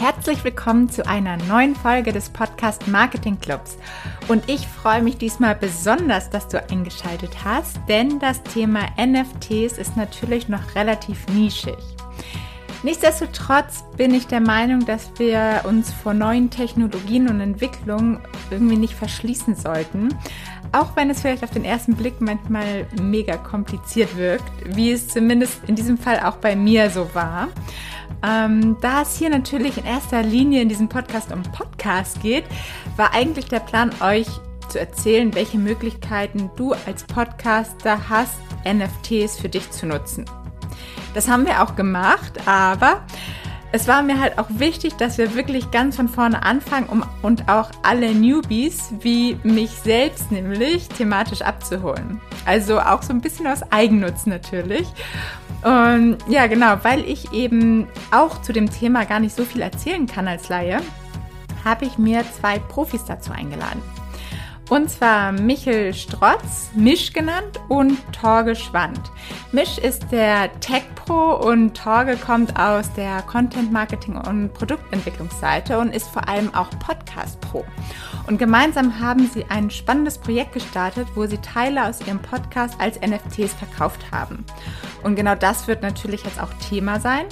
Herzlich willkommen zu einer neuen Folge des Podcast Marketing Clubs. Und ich freue mich diesmal besonders, dass du eingeschaltet hast, denn das Thema NFTs ist natürlich noch relativ nischig. Nichtsdestotrotz bin ich der Meinung, dass wir uns vor neuen Technologien und Entwicklungen irgendwie nicht verschließen sollten. Auch wenn es vielleicht auf den ersten Blick manchmal mega kompliziert wirkt, wie es zumindest in diesem Fall auch bei mir so war. Ähm, da es hier natürlich in erster Linie in diesem Podcast um Podcast geht, war eigentlich der Plan, euch zu erzählen, welche Möglichkeiten du als Podcaster hast, NFTs für dich zu nutzen. Das haben wir auch gemacht, aber es war mir halt auch wichtig, dass wir wirklich ganz von vorne anfangen um, und auch alle Newbies, wie mich selbst nämlich, thematisch abzuholen. Also auch so ein bisschen aus Eigennutz natürlich. Und ja, genau, weil ich eben auch zu dem Thema gar nicht so viel erzählen kann als Laie, habe ich mir zwei Profis dazu eingeladen. Und zwar Michel Strotz, Misch genannt, und Torge Schwand. Misch ist der Tech Pro und Torge kommt aus der Content Marketing und Produktentwicklungsseite und ist vor allem auch Podcast Pro. Und gemeinsam haben sie ein spannendes Projekt gestartet, wo sie Teile aus ihrem Podcast als NFTs verkauft haben. Und genau das wird natürlich jetzt auch Thema sein.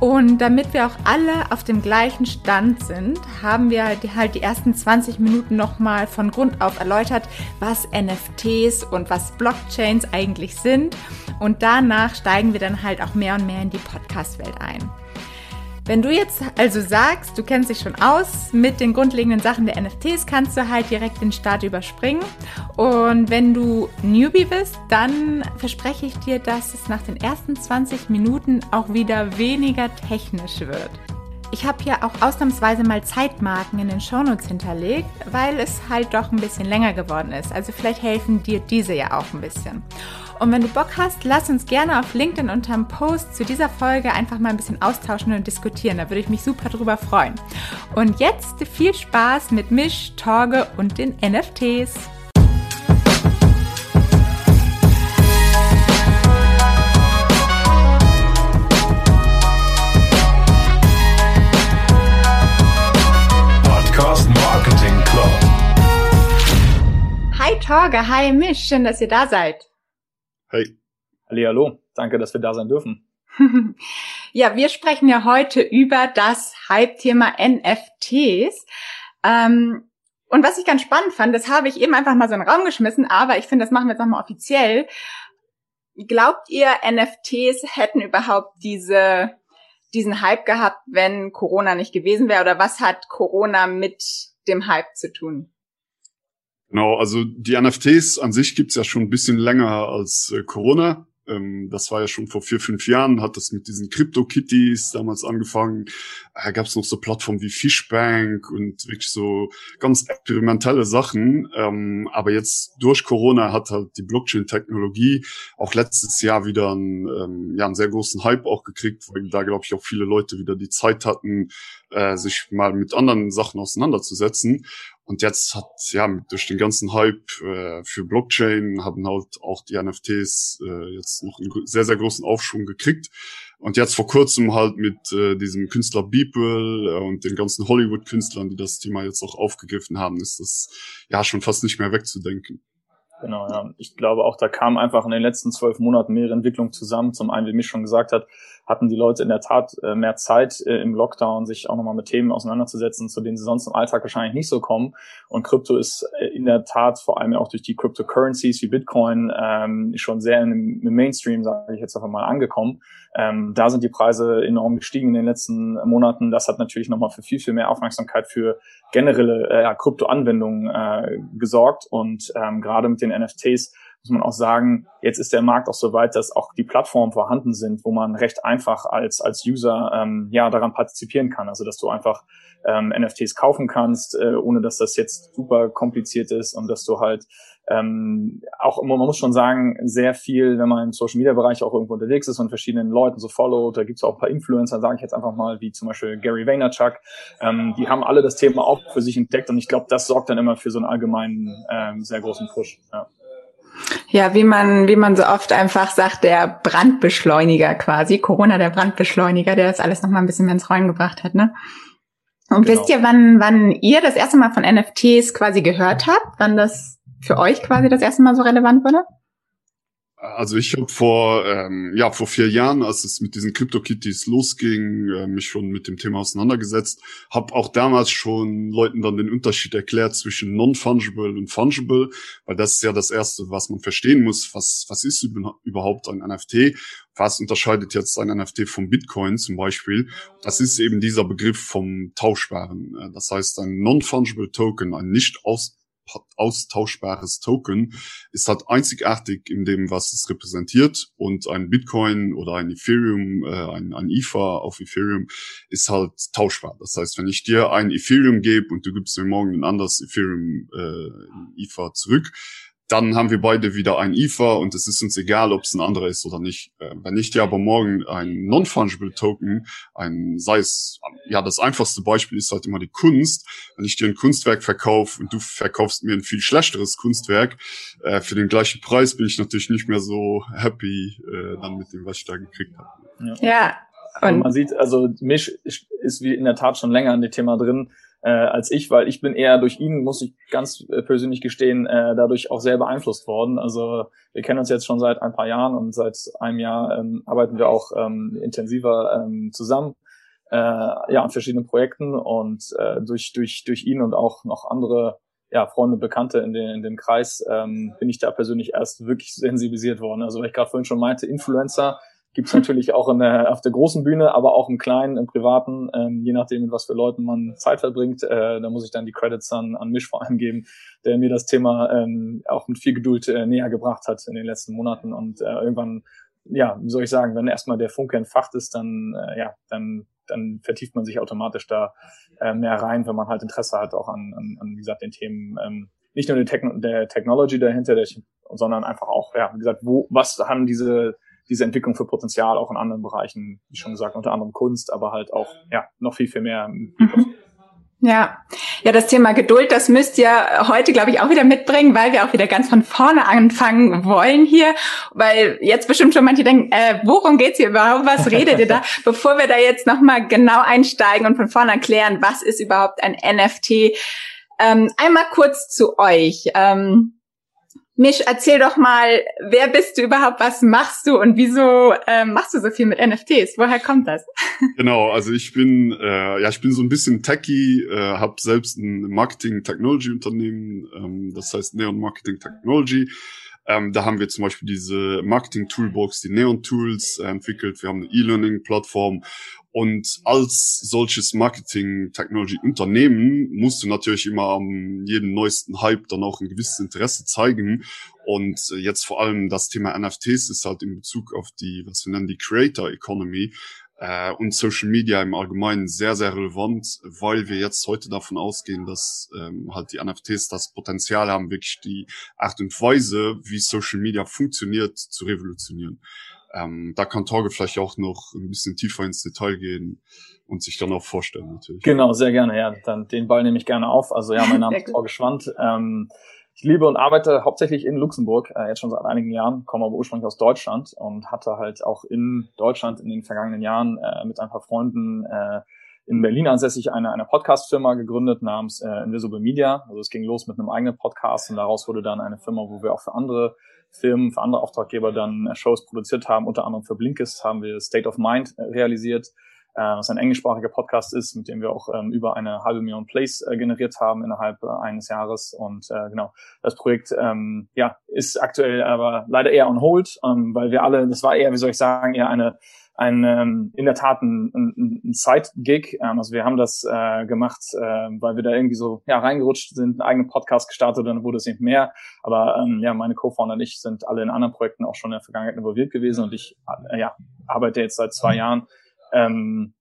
Und damit wir auch alle auf dem gleichen Stand sind, haben wir halt die ersten 20 Minuten nochmal von Grund auf erläutert, was NFTs und was Blockchains eigentlich sind. Und danach steigen wir dann halt auch mehr und mehr in die Podcast-Welt ein. Wenn du jetzt also sagst, du kennst dich schon aus mit den grundlegenden Sachen der NFTs, kannst du halt direkt den Start überspringen. Und wenn du Newbie bist, dann verspreche ich dir, dass es nach den ersten 20 Minuten auch wieder weniger technisch wird. Ich habe hier auch ausnahmsweise mal Zeitmarken in den Shownotes hinterlegt, weil es halt doch ein bisschen länger geworden ist. Also vielleicht helfen dir diese ja auch ein bisschen. Und wenn du Bock hast, lass uns gerne auf LinkedIn unter dem Post zu dieser Folge einfach mal ein bisschen austauschen und diskutieren. Da würde ich mich super drüber freuen. Und jetzt viel Spaß mit Misch, Torge und den NFTs. Hi Torge, hi Misch, schön, dass ihr da seid. Hey. Hallo, danke, dass wir da sein dürfen. ja, wir sprechen ja heute über das Hype-Thema NFTs. Ähm, und was ich ganz spannend fand, das habe ich eben einfach mal so in den Raum geschmissen, aber ich finde, das machen wir jetzt nochmal offiziell. Glaubt ihr, NFTs hätten überhaupt diese, diesen Hype gehabt, wenn Corona nicht gewesen wäre? Oder was hat Corona mit dem Hype zu tun? Genau, also die NFTs an sich gibt's ja schon ein bisschen länger als äh, Corona. Ähm, das war ja schon vor vier, fünf Jahren, hat das mit diesen Crypto-Kitties damals angefangen. Da gab's noch so Plattformen wie Fishbank und wirklich so ganz experimentelle Sachen. Ähm, aber jetzt durch Corona hat halt die Blockchain-Technologie auch letztes Jahr wieder einen, ähm, ja, einen sehr großen Hype auch gekriegt, weil da, glaube ich, auch viele Leute wieder die Zeit hatten, äh, sich mal mit anderen Sachen auseinanderzusetzen. Und jetzt hat, ja, durch den ganzen Hype äh, für Blockchain haben halt auch die NFTs äh, jetzt noch einen sehr, sehr großen Aufschwung gekriegt. Und jetzt vor kurzem halt mit äh, diesem Künstler Beeple äh, und den ganzen Hollywood-Künstlern, die das Thema jetzt auch aufgegriffen haben, ist das ja schon fast nicht mehr wegzudenken. Genau, ja. Ich glaube auch, da kam einfach in den letzten zwölf Monaten mehrere Entwicklungen zusammen. Zum einen, wie mich schon gesagt hat, hatten die Leute in der Tat äh, mehr Zeit äh, im Lockdown, sich auch nochmal mit Themen auseinanderzusetzen, zu denen sie sonst im Alltag wahrscheinlich nicht so kommen. Und Krypto ist äh, in der Tat vor allem auch durch die Cryptocurrencies wie Bitcoin ähm, schon sehr im, im Mainstream, sage ich jetzt einfach mal, angekommen. Ähm, da sind die Preise enorm gestiegen in den letzten Monaten. Das hat natürlich nochmal für viel, viel mehr Aufmerksamkeit für generelle äh, Krypto-Anwendungen äh, gesorgt. Und ähm, gerade mit den NFTs muss man auch sagen, jetzt ist der Markt auch so weit, dass auch die Plattformen vorhanden sind, wo man recht einfach als, als User ähm, ja daran partizipieren kann. Also dass du einfach ähm, NFTs kaufen kannst, äh, ohne dass das jetzt super kompliziert ist und dass du halt ähm, auch man muss schon sagen, sehr viel, wenn man im Social Media Bereich auch irgendwo unterwegs ist und verschiedenen Leuten so followt, da gibt's auch ein paar Influencer, sage ich jetzt einfach mal, wie zum Beispiel Gary Vaynerchuk, ähm, die haben alle das Thema auch für sich entdeckt und ich glaube, das sorgt dann immer für so einen allgemeinen ähm, sehr großen Push. Ja. Ja, wie man, wie man so oft einfach sagt, der Brandbeschleuniger quasi, Corona der Brandbeschleuniger, der das alles nochmal ein bisschen mehr ins Rollen gebracht hat, ne? Und genau. wisst ihr, wann, wann ihr das erste Mal von NFTs quasi gehört habt? Wann das für euch quasi das erste Mal so relevant wurde? Also ich habe vor ähm, ja vor vier Jahren, als es mit diesen CryptoKitties losging, äh, mich schon mit dem Thema auseinandergesetzt. Habe auch damals schon Leuten dann den Unterschied erklärt zwischen non-fungible und fungible, weil das ist ja das erste, was man verstehen muss. Was was ist überhaupt ein NFT? Was unterscheidet jetzt ein NFT vom Bitcoin zum Beispiel? Das ist eben dieser Begriff vom Tauschbaren. Äh, das heißt, ein non-fungible Token, ein nicht aus austauschbares Token ist halt einzigartig in dem, was es repräsentiert und ein Bitcoin oder ein Ethereum, äh, ein, ein Ether auf Ethereum ist halt tauschbar. Das heißt, wenn ich dir ein Ethereum gebe und du gibst mir morgen ein anderes Ethereum äh, Ether zurück, dann haben wir beide wieder ein IFA und es ist uns egal, ob es ein anderer ist oder nicht. Äh, wenn ich dir aber morgen ein Non-Fungible Token, ein, sei es, ja, das einfachste Beispiel ist halt immer die Kunst. Wenn ich dir ein Kunstwerk verkaufe und du verkaufst mir ein viel schlechteres Kunstwerk, äh, für den gleichen Preis bin ich natürlich nicht mehr so happy äh, dann mit dem, was ich da gekriegt habe. Ja. ja. Und man sieht, also Misch ist wie in der Tat schon länger an dem Thema drin äh, als ich, weil ich bin eher durch ihn, muss ich ganz äh, persönlich gestehen, äh, dadurch auch sehr beeinflusst worden. Also wir kennen uns jetzt schon seit ein paar Jahren und seit einem Jahr ähm, arbeiten wir auch ähm, intensiver ähm, zusammen. Äh, ja, an verschiedenen Projekten und äh, durch, durch, durch ihn und auch noch andere ja, Freunde, Bekannte in, den, in dem Kreis ähm, bin ich da persönlich erst wirklich sensibilisiert worden. Also weil ich gerade vorhin schon meinte, Influencer Gibt's natürlich auch in der, auf der großen Bühne, aber auch im Kleinen, im Privaten, ähm, je nachdem, mit was für Leuten man Zeit verbringt. Äh, da muss ich dann die Credits an, an Misch vor allem geben, der mir das Thema ähm, auch mit viel Geduld äh, näher gebracht hat in den letzten Monaten. Und äh, irgendwann, ja, wie soll ich sagen, wenn erstmal der Funke entfacht ist, dann, äh, ja, dann dann vertieft man sich automatisch da äh, mehr rein, wenn man halt Interesse hat auch an, an, an wie gesagt, den Themen, ähm, nicht nur der, Techno der Technology dahinter, der, sondern einfach auch, ja, wie gesagt, wo, was haben diese diese Entwicklung für Potenzial auch in anderen Bereichen, wie schon gesagt, unter anderem Kunst, aber halt auch ja noch viel, viel mehr. Mhm. Ja, ja, das Thema Geduld, das müsst ihr heute, glaube ich, auch wieder mitbringen, weil wir auch wieder ganz von vorne anfangen wollen hier, weil jetzt bestimmt schon manche denken, äh, worum geht's hier überhaupt, was redet ihr da? Bevor wir da jetzt nochmal genau einsteigen und von vorne erklären, was ist überhaupt ein NFT? Ähm, einmal kurz zu euch. Ähm, Misch, erzähl doch mal, wer bist du überhaupt, was machst du und wieso äh, machst du so viel mit NFTs? Woher kommt das? Genau, also ich bin äh, ja ich bin so ein bisschen techy, äh, habe selbst ein Marketing Technology Unternehmen, ähm, das heißt Neon Marketing Technology. Ähm, da haben wir zum Beispiel diese Marketing Toolbox, die Neon Tools äh, entwickelt. Wir haben eine E-Learning Plattform und als solches Marketing-Technology-Unternehmen musst du natürlich immer am jedem neuesten Hype dann auch ein gewisses Interesse zeigen. Und äh, jetzt vor allem das Thema NFTs ist halt in Bezug auf die, was wir nennen, die Creator Economy äh, und Social Media im Allgemeinen sehr, sehr relevant, weil wir jetzt heute davon ausgehen, dass ähm, halt die NFTs das Potenzial haben, wirklich die Art und Weise, wie Social Media funktioniert, zu revolutionieren. Ähm, da kann Torge vielleicht auch noch ein bisschen tiefer ins Detail gehen und sich dann auch vorstellen natürlich. Genau, sehr gerne, ja. Dann den Ball nehme ich gerne auf. Also ja, mein Name ist Torge Schwand. Ähm, ich lebe und arbeite hauptsächlich in Luxemburg, äh, jetzt schon seit einigen Jahren, komme aber ursprünglich aus Deutschland und hatte halt auch in Deutschland in den vergangenen Jahren äh, mit ein paar Freunden äh, in Berlin ansässig eine, eine Podcast-Firma gegründet namens äh, Invisible Media. Also es ging los mit einem eigenen Podcast und daraus wurde dann eine Firma, wo wir auch für andere Firmen, für andere Auftraggeber dann äh, Shows produziert haben. Unter anderem für Blinkist haben wir State of Mind äh, realisiert, äh, was ein englischsprachiger Podcast ist, mit dem wir auch ähm, über eine halbe Million Plays generiert haben innerhalb eines Jahres. Und genau, das Projekt ähm, ja ist aktuell aber leider eher on hold, ähm, weil wir alle, das war eher, wie soll ich sagen, eher eine ein ähm, in der Tat ein, ein, ein Side-Gig. Ähm, also wir haben das äh, gemacht, äh, weil wir da irgendwie so ja reingerutscht sind, einen eigenen Podcast gestartet, dann wurde es eben mehr. Aber ähm, ja, meine Co-Founder und ich sind alle in anderen Projekten auch schon in der Vergangenheit involviert gewesen und ich äh, ja arbeite jetzt seit zwei Jahren ähm,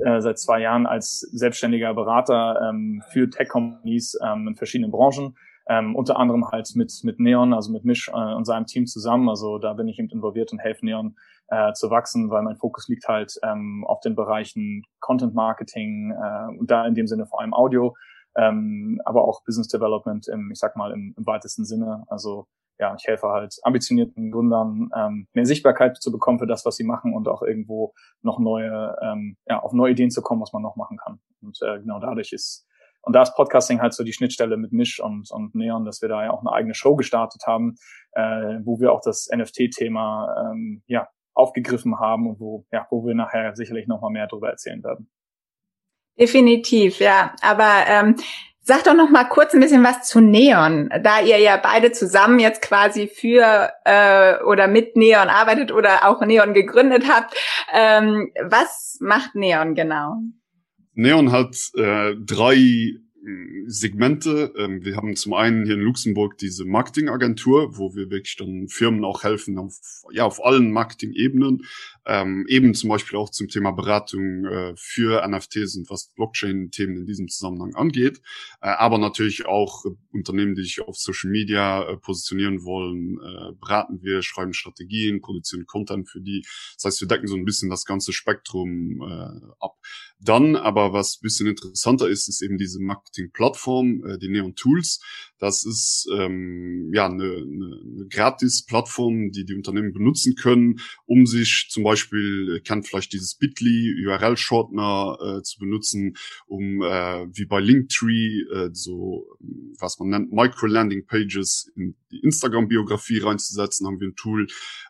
äh, seit zwei Jahren als selbstständiger Berater ähm, für Tech-Companies ähm, in verschiedenen Branchen. Ähm, unter anderem halt mit, mit Neon, also mit Misch äh, und seinem Team zusammen. Also da bin ich eben involviert und helfe Neon äh, zu wachsen, weil mein Fokus liegt halt ähm, auf den Bereichen Content Marketing äh, und da in dem Sinne vor allem Audio, ähm, aber auch Business Development im, ich sag mal, im, im weitesten Sinne. Also ja, ich helfe halt ambitionierten Gründern, ähm, mehr Sichtbarkeit zu bekommen für das, was sie machen und auch irgendwo noch neue, ähm, ja, auf neue Ideen zu kommen, was man noch machen kann. Und äh, genau dadurch ist und da ist Podcasting halt so die Schnittstelle mit Misch und, und Neon, dass wir da ja auch eine eigene Show gestartet haben, äh, wo wir auch das NFT-Thema ähm, ja, aufgegriffen haben und wo, ja, wo wir nachher sicherlich nochmal mehr darüber erzählen werden. Definitiv, ja. Aber ähm, sag doch noch mal kurz ein bisschen was zu Neon, da ihr ja beide zusammen jetzt quasi für äh, oder mit Neon arbeitet oder auch Neon gegründet habt. Ähm, was macht Neon genau? Neon hat äh, drei Segmente. Ähm, wir haben zum einen hier in Luxemburg diese Marketingagentur, wo wir wirklich dann Firmen auch helfen auf, ja, auf allen Marketing-Ebenen. Ähm, eben zum Beispiel auch zum Thema Beratung äh, für NFTs und was Blockchain-Themen in diesem Zusammenhang angeht. Äh, aber natürlich auch äh, Unternehmen, die sich auf Social Media äh, positionieren wollen, äh, beraten wir, schreiben Strategien, produzieren Content für die. Das heißt, wir decken so ein bisschen das ganze Spektrum äh, ab. Dann aber, was bisschen interessanter ist, ist eben diese Marketing-Plattform, äh, die Neon Tools. Das ist ähm, ja eine, eine, eine Gratis-Plattform, die die Unternehmen benutzen können, um sich zum Beispiel, äh, kennt vielleicht dieses Bitly URL-Shortener äh, zu benutzen, um äh, wie bei Linktree äh, so, was man nennt, Micro-Landing-Pages in die Instagram-Biografie reinzusetzen, haben wir ein Tool.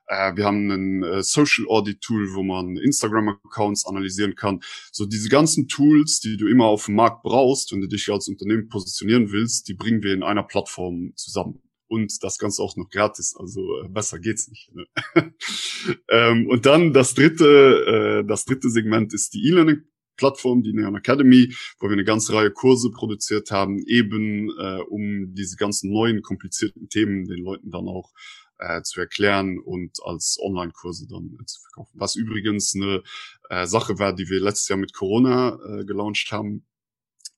Äh, wir haben ein äh, Social Audit Tool, wo man Instagram-Accounts analysieren kann. So diese ganzen Tools, die du immer auf dem Markt brauchst, wenn du dich als Unternehmen positionieren willst, die bringen wir in einer Plattform zusammen. Und das Ganze auch noch gratis, also äh, besser geht's nicht. Ne? ähm, und dann das dritte, äh, das dritte Segment ist die E-Learning Plattform, die Neon Academy, wo wir eine ganze Reihe Kurse produziert haben, eben äh, um diese ganzen neuen komplizierten Themen den Leuten dann auch äh, zu erklären und als Online-Kurse dann äh, zu verkaufen. Was übrigens eine äh, Sache war, die wir letztes Jahr mit Corona äh, gelauncht haben.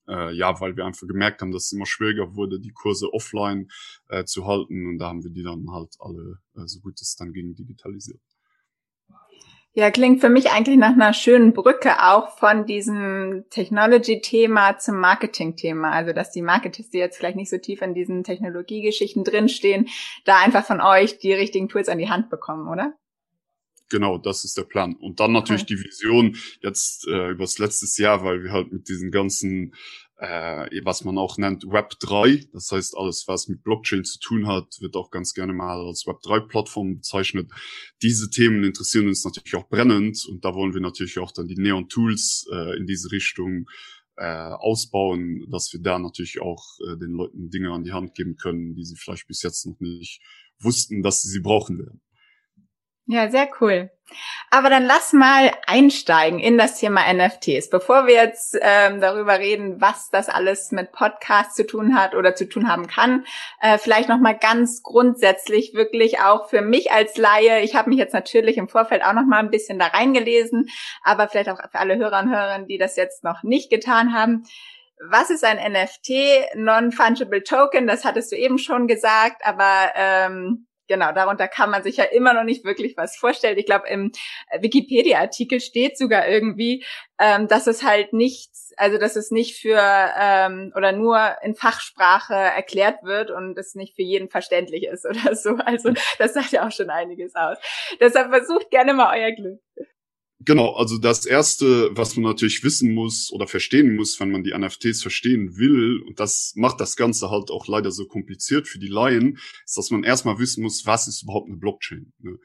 Äh, ja, weil wir einfach gemerkt haben, dass es immer schwieriger wurde, die Kurse offline äh, zu halten. Und da haben wir die dann halt alle, äh, so gut es dann ging, digitalisiert. Ja, klingt für mich eigentlich nach einer schönen Brücke auch von diesem Technology-Thema zum Marketing-Thema. Also, dass die Marketers, die jetzt vielleicht nicht so tief in diesen Technologiegeschichten drinstehen, da einfach von euch die richtigen Tools an die Hand bekommen, oder? Genau, das ist der Plan. Und dann natürlich okay. die Vision jetzt äh, übers letztes Jahr, weil wir halt mit diesen ganzen äh, was man auch nennt Web 3. Das heißt, alles, was mit Blockchain zu tun hat, wird auch ganz gerne mal als Web 3-Plattform bezeichnet. Diese Themen interessieren uns natürlich auch brennend und da wollen wir natürlich auch dann die Neon Tools äh, in diese Richtung äh, ausbauen, dass wir da natürlich auch äh, den Leuten Dinge an die Hand geben können, die sie vielleicht bis jetzt noch nicht wussten, dass sie sie brauchen werden. Ja, sehr cool. Aber dann lass mal einsteigen in das Thema NFTs. Bevor wir jetzt ähm, darüber reden, was das alles mit Podcasts zu tun hat oder zu tun haben kann, äh, vielleicht noch mal ganz grundsätzlich wirklich auch für mich als Laie. Ich habe mich jetzt natürlich im Vorfeld auch noch mal ein bisschen da reingelesen, aber vielleicht auch für alle Hörer und Hörerinnen, die das jetzt noch nicht getan haben. Was ist ein NFT? Non-Fungible Token, das hattest du eben schon gesagt, aber ähm, genau, darunter kann man sich ja immer noch nicht wirklich was vorstellen. Ich glaube, im Wikipedia-Artikel steht sogar irgendwie, ähm, dass es halt nichts, also dass es nicht für ähm, oder nur in Fachsprache erklärt wird und es nicht für jeden verständlich ist oder so. Also das sagt ja auch schon einiges aus. Deshalb versucht gerne mal euer Glück. Genau, also das erste, was man natürlich wissen muss oder verstehen muss, wenn man die NFTs verstehen will, und das macht das Ganze halt auch leider so kompliziert für die Laien, ist, dass man erstmal wissen muss, was ist überhaupt eine Blockchain. Ne?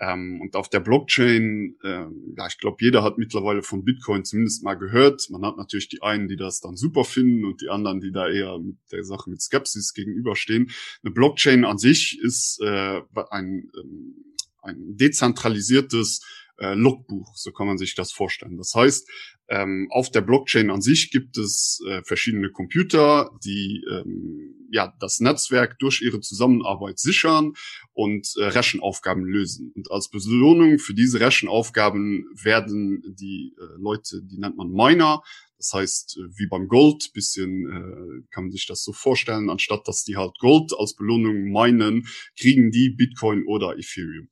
Ähm, und auf der Blockchain, äh, ja, ich glaube, jeder hat mittlerweile von Bitcoin zumindest mal gehört. Man hat natürlich die einen, die das dann super finden und die anderen, die da eher mit der Sache mit Skepsis gegenüberstehen. Eine Blockchain an sich ist äh, ein, ähm, ein dezentralisiertes äh, Logbuch, so kann man sich das vorstellen. Das heißt, ähm, auf der Blockchain an sich gibt es äh, verschiedene Computer, die ähm, ja das Netzwerk durch ihre Zusammenarbeit sichern und äh, Rechenaufgaben lösen. Und als Belohnung für diese Rechenaufgaben werden die äh, Leute, die nennt man Miner, das heißt, äh, wie beim Gold, bisschen äh, kann man sich das so vorstellen, anstatt dass die halt Gold als Belohnung meinen, kriegen die Bitcoin oder Ethereum.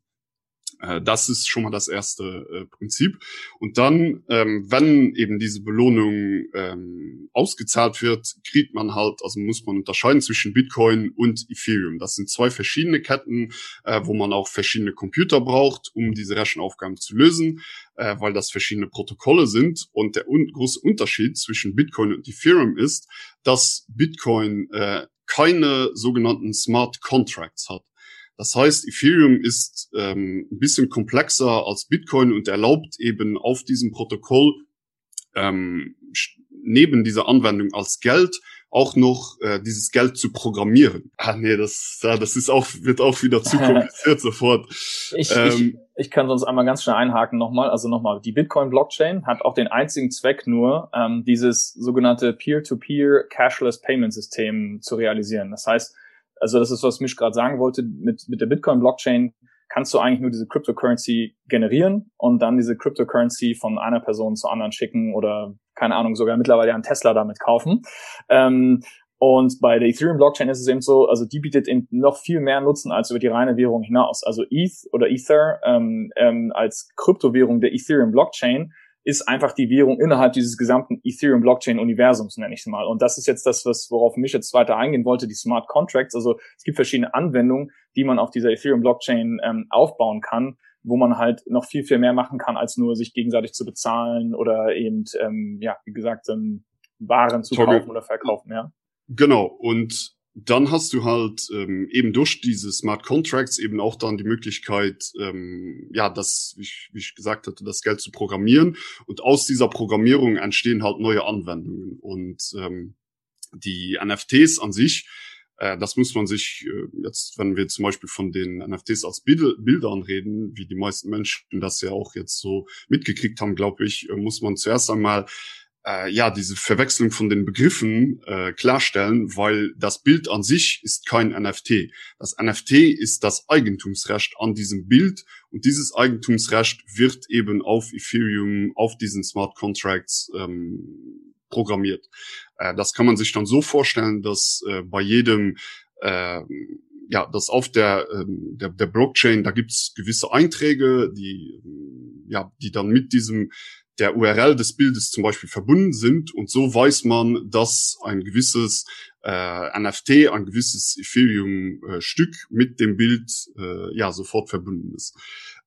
Äh, das ist schon mal das erste äh, Prinzip. Und dann, ähm, wenn eben diese Belohnung ähm, ausgezahlt wird, kriegt man halt, also muss man unterscheiden zwischen Bitcoin und Ethereum. Das sind zwei verschiedene Ketten, äh, wo man auch verschiedene Computer braucht, um diese Rechenaufgaben zu lösen, äh, weil das verschiedene Protokolle sind. Und der un große Unterschied zwischen Bitcoin und Ethereum ist, dass Bitcoin äh, keine sogenannten Smart Contracts hat. Das heißt, Ethereum ist ähm, ein bisschen komplexer als Bitcoin und erlaubt eben auf diesem Protokoll ähm, neben dieser Anwendung als Geld auch noch äh, dieses Geld zu programmieren. Ah nee, das, ja, das ist auch, wird auch wieder zu kompliziert sofort. Ich, ähm, ich, ich kann sonst einmal ganz schnell einhaken nochmal. Also nochmal, die Bitcoin-Blockchain hat auch den einzigen Zweck nur, ähm, dieses sogenannte Peer-to-Peer Cashless Payment System zu realisieren. Das heißt, also das ist, was Misch gerade sagen wollte, mit, mit der Bitcoin-Blockchain kannst du eigentlich nur diese Cryptocurrency generieren und dann diese Cryptocurrency von einer Person zur anderen schicken oder keine Ahnung, sogar mittlerweile einen Tesla damit kaufen. Ähm, und bei der Ethereum Blockchain ist es eben so, also die bietet eben noch viel mehr Nutzen als über die reine Währung hinaus. Also ETH oder Ether ähm, ähm, als Kryptowährung der Ethereum Blockchain ist einfach die Währung innerhalb dieses gesamten Ethereum Blockchain Universums, nenne ich es mal. Und das ist jetzt das, was, worauf mich jetzt weiter eingehen wollte, die Smart Contracts. Also es gibt verschiedene Anwendungen, die man auf dieser Ethereum Blockchain ähm, aufbauen kann, wo man halt noch viel, viel mehr machen kann, als nur sich gegenseitig zu bezahlen oder eben, ähm, ja, wie gesagt, ähm, Waren zu kaufen oder verkaufen, ja. Genau. Und dann hast du halt ähm, eben durch diese Smart Contracts eben auch dann die Möglichkeit, ähm, ja, das, wie ich, wie ich gesagt hatte, das Geld zu programmieren. Und aus dieser Programmierung entstehen halt neue Anwendungen. Und ähm, die NFTs an sich, äh, das muss man sich äh, jetzt, wenn wir zum Beispiel von den NFTs als Bild, Bildern reden, wie die meisten Menschen das ja auch jetzt so mitgekriegt haben, glaube ich, äh, muss man zuerst einmal äh, ja diese Verwechslung von den Begriffen äh, klarstellen, weil das Bild an sich ist kein NFT. Das NFT ist das Eigentumsrecht an diesem Bild und dieses Eigentumsrecht wird eben auf Ethereum, auf diesen Smart Contracts ähm, programmiert. Äh, das kann man sich dann so vorstellen, dass äh, bei jedem äh, ja, das auf der, ähm, der, der Blockchain, da gibt's gewisse Einträge, die, ja, die dann mit diesem der URL des Bildes zum Beispiel verbunden sind und so weiß man, dass ein gewisses äh, NFT, ein gewisses Ethereum-Stück äh, mit dem Bild äh, ja sofort verbunden ist.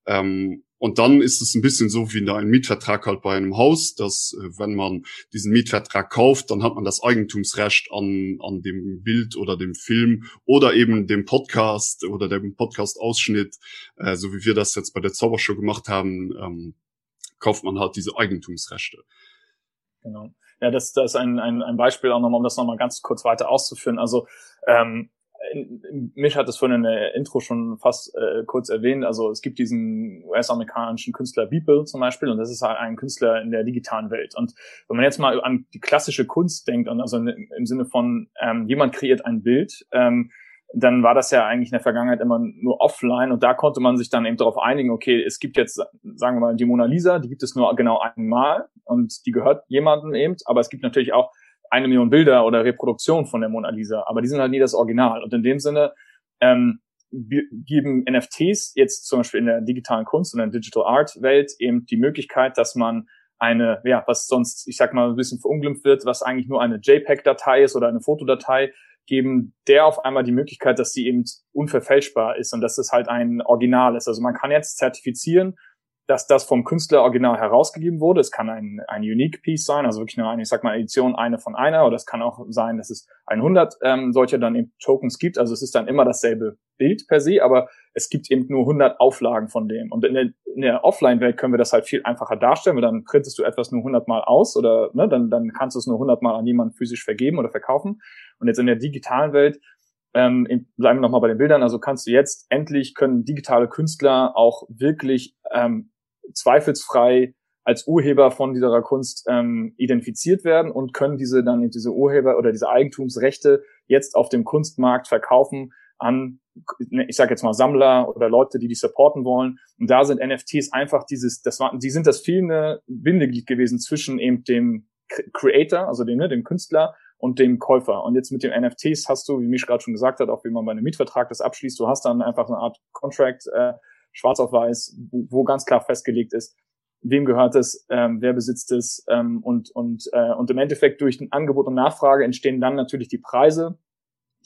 Ähm, und dann ist es ein bisschen so wie in einem Mietvertrag halt bei einem Haus, dass äh, wenn man diesen Mietvertrag kauft, dann hat man das Eigentumsrecht an, an dem Bild oder dem Film oder eben dem Podcast oder dem Podcast-Ausschnitt, äh, so wie wir das jetzt bei der Zaubershow gemacht haben. Ähm, kauft man halt diese Eigentumsrechte. Genau. Ja, das, das ist ein, ein, ein Beispiel auch nochmal, um das nochmal ganz kurz weiter auszuführen. Also ähm, mich hat es vorhin in der Intro schon fast äh, kurz erwähnt. Also es gibt diesen US-amerikanischen Künstler Beeple zum Beispiel und das ist halt ein Künstler in der digitalen Welt. Und wenn man jetzt mal an die klassische Kunst denkt und also im Sinne von ähm, jemand kreiert ein Bild, ähm, dann war das ja eigentlich in der Vergangenheit immer nur offline und da konnte man sich dann eben darauf einigen, okay, es gibt jetzt, sagen wir mal, die Mona Lisa, die gibt es nur genau einmal und die gehört jemandem eben, aber es gibt natürlich auch eine Million Bilder oder Reproduktionen von der Mona Lisa, aber die sind halt nie das Original. Und in dem Sinne ähm, geben NFTs jetzt zum Beispiel in der digitalen Kunst und der Digital Art Welt eben die Möglichkeit, dass man eine, ja, was sonst, ich sag mal, ein bisschen verunglimpft wird, was eigentlich nur eine JPEG-Datei ist oder eine Fotodatei, geben der auf einmal die Möglichkeit, dass sie eben unverfälschbar ist und dass es halt ein Original ist. Also man kann jetzt zertifizieren, dass das vom Künstler original herausgegeben wurde. Es kann ein, ein Unique Piece sein, also wirklich eine, ich sag mal, Edition eine von einer, oder es kann auch sein, dass es 100 ähm, solcher dann eben Tokens gibt. Also es ist dann immer dasselbe Bild per se, aber es gibt eben nur 100 Auflagen von dem. Und in der, in der Offline-Welt können wir das halt viel einfacher darstellen, weil dann printest du etwas nur 100 Mal aus oder ne, dann, dann kannst du es nur 100 Mal an jemanden physisch vergeben oder verkaufen. Und jetzt in der digitalen Welt ähm, bleiben wir nochmal bei den Bildern. Also kannst du jetzt endlich können digitale Künstler auch wirklich ähm, zweifelsfrei als Urheber von dieser Kunst ähm, identifiziert werden und können diese dann diese Urheber oder diese Eigentumsrechte jetzt auf dem Kunstmarkt verkaufen an, ich sage jetzt mal Sammler oder Leute, die die supporten wollen. Und da sind NFTs einfach dieses, das war, die sind das fehlende Bindeglied gewesen zwischen eben dem Creator, also dem, ne, dem Künstler und dem Käufer. Und jetzt mit den NFTs hast du, wie Misch gerade schon gesagt hat, auch wie man bei einem Mietvertrag das abschließt, du hast dann einfach eine Art Contract, äh, schwarz auf weiß, wo, ganz klar festgelegt ist, wem gehört es, ähm, wer besitzt es ähm, und, und, äh, und im Endeffekt durch den Angebot und Nachfrage entstehen dann natürlich die Preise,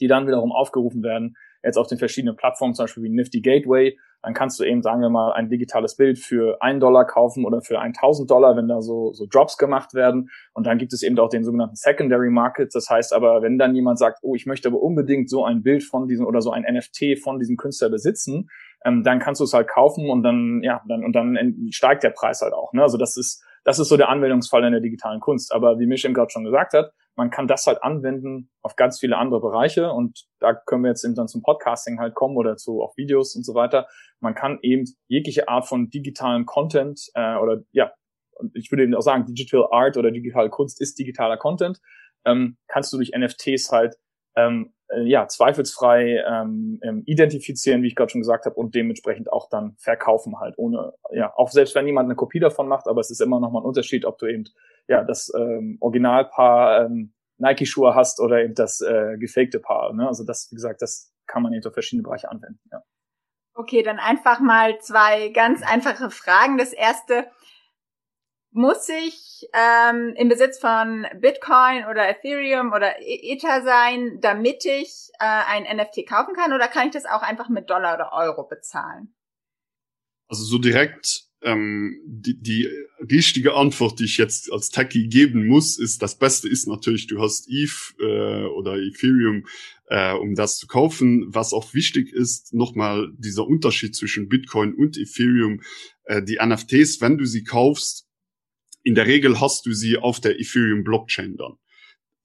die dann wiederum aufgerufen werden, jetzt auf den verschiedenen Plattformen, zum Beispiel wie Nifty Gateway, dann kannst du eben, sagen wir mal, ein digitales Bild für einen Dollar kaufen oder für 1000 Dollar, wenn da so, so Drops gemacht werden. Und dann gibt es eben auch den sogenannten Secondary Market. Das heißt aber, wenn dann jemand sagt, oh, ich möchte aber unbedingt so ein Bild von diesem oder so ein NFT von diesem Künstler besitzen, ähm, dann kannst du es halt kaufen und dann, ja, dann, und dann steigt der Preis halt auch. Ne? Also das ist, das ist so der Anwendungsfall in der digitalen Kunst. Aber wie Michel gerade schon gesagt hat, man kann das halt anwenden auf ganz viele andere Bereiche und da können wir jetzt eben dann zum Podcasting halt kommen oder zu auch Videos und so weiter. Man kann eben jegliche Art von digitalen Content äh, oder ja, ich würde eben auch sagen, Digital Art oder digitale Kunst ist digitaler Content, ähm, kannst du durch NFTs halt ähm, äh, ja, zweifelsfrei ähm, ähm, identifizieren, wie ich gerade schon gesagt habe, und dementsprechend auch dann verkaufen halt, ohne, ja, auch selbst wenn jemand eine Kopie davon macht, aber es ist immer noch mal ein Unterschied, ob du eben ja das ähm, Originalpaar ähm, Nike-Schuhe hast oder eben das äh, gefakte Paar. Ne? Also das, wie gesagt, das kann man eben auf verschiedene Bereiche anwenden. Ja. Okay, dann einfach mal zwei ganz einfache Fragen. Das erste, muss ich ähm, im Besitz von Bitcoin oder Ethereum oder e-, Ether sein, damit ich äh, ein NFT kaufen kann? Oder kann ich das auch einfach mit Dollar oder Euro bezahlen? Also so direkt ähm, die, die richtige Antwort, die ich jetzt als Techie geben muss, ist, das Beste ist natürlich, du hast ETH äh, oder Ethereum, äh, um das zu kaufen. Was auch wichtig ist, nochmal dieser Unterschied zwischen Bitcoin und Ethereum. Äh, die NFTs, wenn du sie kaufst, in der Regel hast du sie auf der Ethereum Blockchain dann.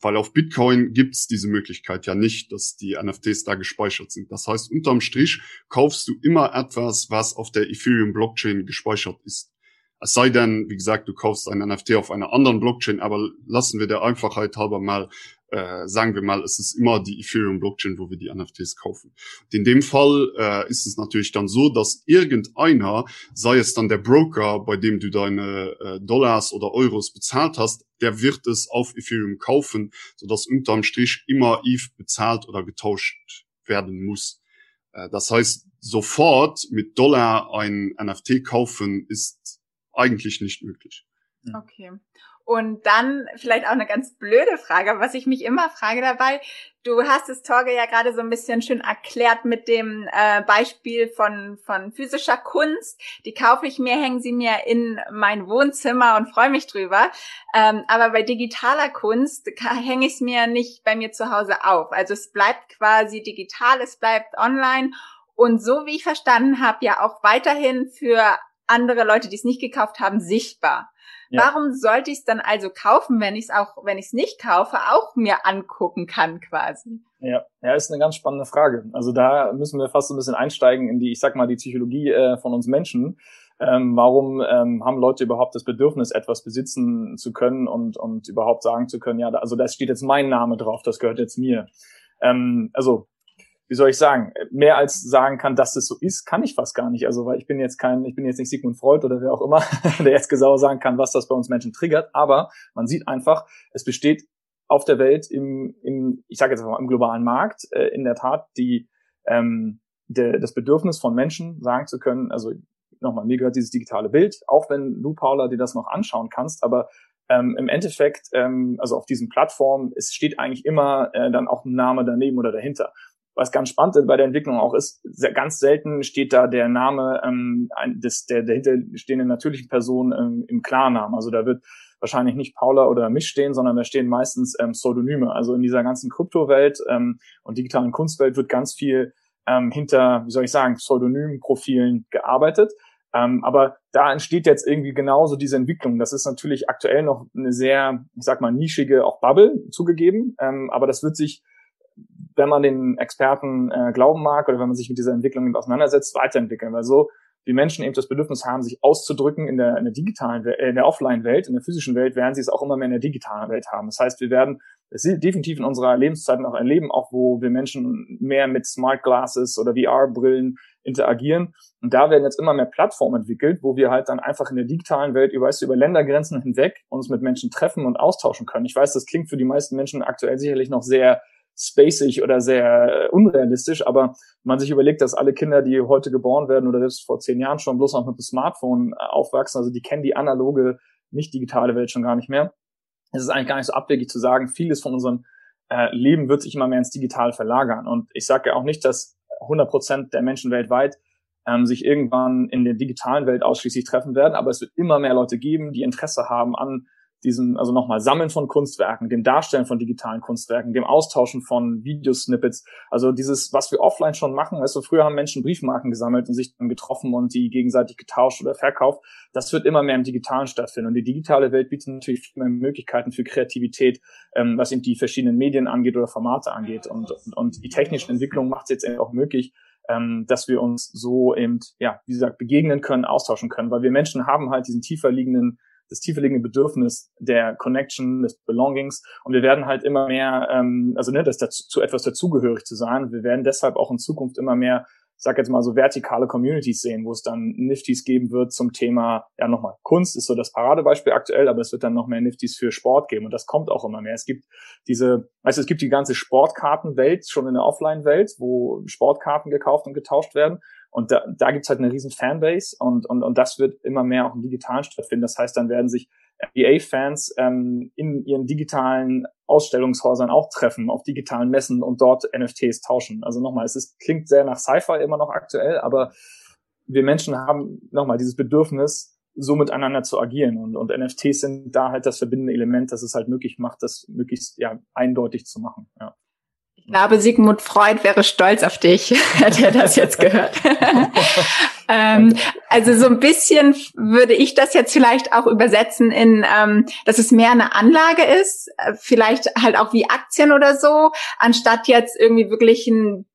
Weil auf Bitcoin gibt's diese Möglichkeit ja nicht, dass die NFTs da gespeichert sind. Das heißt, unterm Strich kaufst du immer etwas, was auf der Ethereum Blockchain gespeichert ist. Es sei denn, wie gesagt, du kaufst ein NFT auf einer anderen Blockchain, aber lassen wir der Einfachheit halber mal äh, sagen wir mal, es ist immer die Ethereum-Blockchain, wo wir die NFTs kaufen. Und in dem Fall äh, ist es natürlich dann so, dass irgendeiner, sei es dann der Broker, bei dem du deine äh, Dollars oder Euros bezahlt hast, der wird es auf Ethereum kaufen, sodass unterm Strich immer ETH bezahlt oder getauscht werden muss. Äh, das heißt, sofort mit Dollar ein NFT kaufen ist eigentlich nicht möglich. Okay. Und dann vielleicht auch eine ganz blöde Frage, was ich mich immer frage dabei. Du hast es, Torge, ja gerade so ein bisschen schön erklärt mit dem äh, Beispiel von, von physischer Kunst. Die kaufe ich mir, hängen sie mir in mein Wohnzimmer und freue mich drüber. Ähm, aber bei digitaler Kunst hänge ich es mir nicht bei mir zu Hause auf. Also es bleibt quasi digital, es bleibt online. Und so wie ich verstanden habe, ja auch weiterhin für andere Leute, die es nicht gekauft haben, sichtbar. Ja. Warum sollte ich es dann also kaufen, wenn ich es auch, wenn ich es nicht kaufe, auch mir angucken kann quasi? Ja, ja, ist eine ganz spannende Frage. Also da müssen wir fast ein bisschen einsteigen in die, ich sag mal, die Psychologie äh, von uns Menschen. Ähm, warum ähm, haben Leute überhaupt das Bedürfnis, etwas besitzen zu können und, und überhaupt sagen zu können, ja, da, also da steht jetzt mein Name drauf, das gehört jetzt mir. Ähm, also wie soll ich sagen, mehr als sagen kann, dass das so ist, kann ich fast gar nicht. Also, weil ich bin jetzt kein, ich bin jetzt nicht Sigmund Freud oder wer auch immer, der jetzt genau sagen kann, was das bei uns Menschen triggert. Aber man sieht einfach, es besteht auf der Welt im, im ich sage jetzt mal im globalen Markt äh, in der Tat die ähm, der, das Bedürfnis von Menschen sagen zu können, also nochmal, mir gehört dieses digitale Bild, auch wenn du, Paula, dir das noch anschauen kannst, aber ähm, im Endeffekt, ähm, also auf diesen Plattformen, es steht eigentlich immer äh, dann auch ein Name daneben oder dahinter was ganz spannend bei der Entwicklung auch ist, ganz selten steht da der Name ähm, des, der dahinterstehenden natürlichen Person ähm, im Klarnamen. Also da wird wahrscheinlich nicht Paula oder mich stehen, sondern da stehen meistens ähm, Pseudonyme. Also in dieser ganzen Kryptowelt ähm, und digitalen Kunstwelt wird ganz viel ähm, hinter, wie soll ich sagen, Pseudonymprofilen gearbeitet. Ähm, aber da entsteht jetzt irgendwie genauso diese Entwicklung. Das ist natürlich aktuell noch eine sehr, ich sag mal, nischige auch Bubble zugegeben. Ähm, aber das wird sich wenn man den Experten äh, glauben mag oder wenn man sich mit dieser Entwicklung auseinandersetzt, weiterentwickeln. Weil so wie Menschen eben das Bedürfnis haben, sich auszudrücken in der, in der digitalen, äh, in der Offline-Welt, in der physischen Welt, werden sie es auch immer mehr in der digitalen Welt haben. Das heißt, wir werden es definitiv in unserer Lebenszeit noch erleben, auch wo wir Menschen mehr mit Smart Glasses oder VR-Brillen interagieren. Und da werden jetzt immer mehr Plattformen entwickelt, wo wir halt dann einfach in der digitalen Welt über, weißt du, über Ländergrenzen hinweg uns mit Menschen treffen und austauschen können. Ich weiß, das klingt für die meisten Menschen aktuell sicherlich noch sehr spacig oder sehr unrealistisch, aber man sich überlegt, dass alle Kinder, die heute geboren werden oder selbst vor zehn Jahren schon bloß noch mit dem Smartphone äh, aufwachsen, also die kennen die analoge, nicht digitale Welt schon gar nicht mehr. Es ist eigentlich gar nicht so abwegig zu sagen, vieles von unserem äh, Leben wird sich immer mehr ins Digitale verlagern. Und ich sage ja auch nicht, dass 100 Prozent der Menschen weltweit ähm, sich irgendwann in der digitalen Welt ausschließlich treffen werden, aber es wird immer mehr Leute geben, die Interesse haben an diesem, also nochmal Sammeln von Kunstwerken, dem Darstellen von digitalen Kunstwerken, dem Austauschen von Videosnippets. Also dieses, was wir offline schon machen, du, früher haben Menschen Briefmarken gesammelt und sich dann getroffen und die gegenseitig getauscht oder verkauft. Das wird immer mehr im Digitalen stattfinden. Und die digitale Welt bietet natürlich viel mehr Möglichkeiten für Kreativität, ähm, was eben die verschiedenen Medien angeht oder Formate angeht. Und, und, und die technische Entwicklung macht es jetzt eben auch möglich, ähm, dass wir uns so eben, ja, wie gesagt, begegnen können, austauschen können, weil wir Menschen haben halt diesen tiefer liegenden das tiefer liegende Bedürfnis der Connection, des Belongings. Und wir werden halt immer mehr, ähm, also ne, das dazu, zu etwas dazugehörig zu sein. Wir werden deshalb auch in Zukunft immer mehr sag jetzt mal so vertikale Communities sehen, wo es dann Nifties geben wird zum Thema, ja nochmal, Kunst ist so das Paradebeispiel aktuell, aber es wird dann noch mehr Nifties für Sport geben und das kommt auch immer mehr. Es gibt diese, du, es gibt die ganze Sportkartenwelt schon in der Offline-Welt, wo Sportkarten gekauft und getauscht werden und da, da gibt's halt eine riesen Fanbase und, und, und das wird immer mehr auch im Digitalen stattfinden. Das heißt, dann werden sich NBA-Fans ähm, in ihren digitalen Ausstellungshäusern auch treffen, auf digitalen Messen und dort NFTs tauschen. Also nochmal, es ist, klingt sehr nach Sci-Fi immer noch aktuell, aber wir Menschen haben nochmal dieses Bedürfnis, so miteinander zu agieren. Und, und NFTs sind da halt das verbindende Element, das es halt möglich macht, das möglichst ja eindeutig zu machen. Ja. Ich glaube, Sigmund Freud wäre stolz auf dich, hätte er das jetzt gehört. ähm, also so ein bisschen würde ich das jetzt vielleicht auch übersetzen in, ähm, dass es mehr eine Anlage ist, äh, vielleicht halt auch wie Aktien oder so, anstatt jetzt irgendwie wirklich ein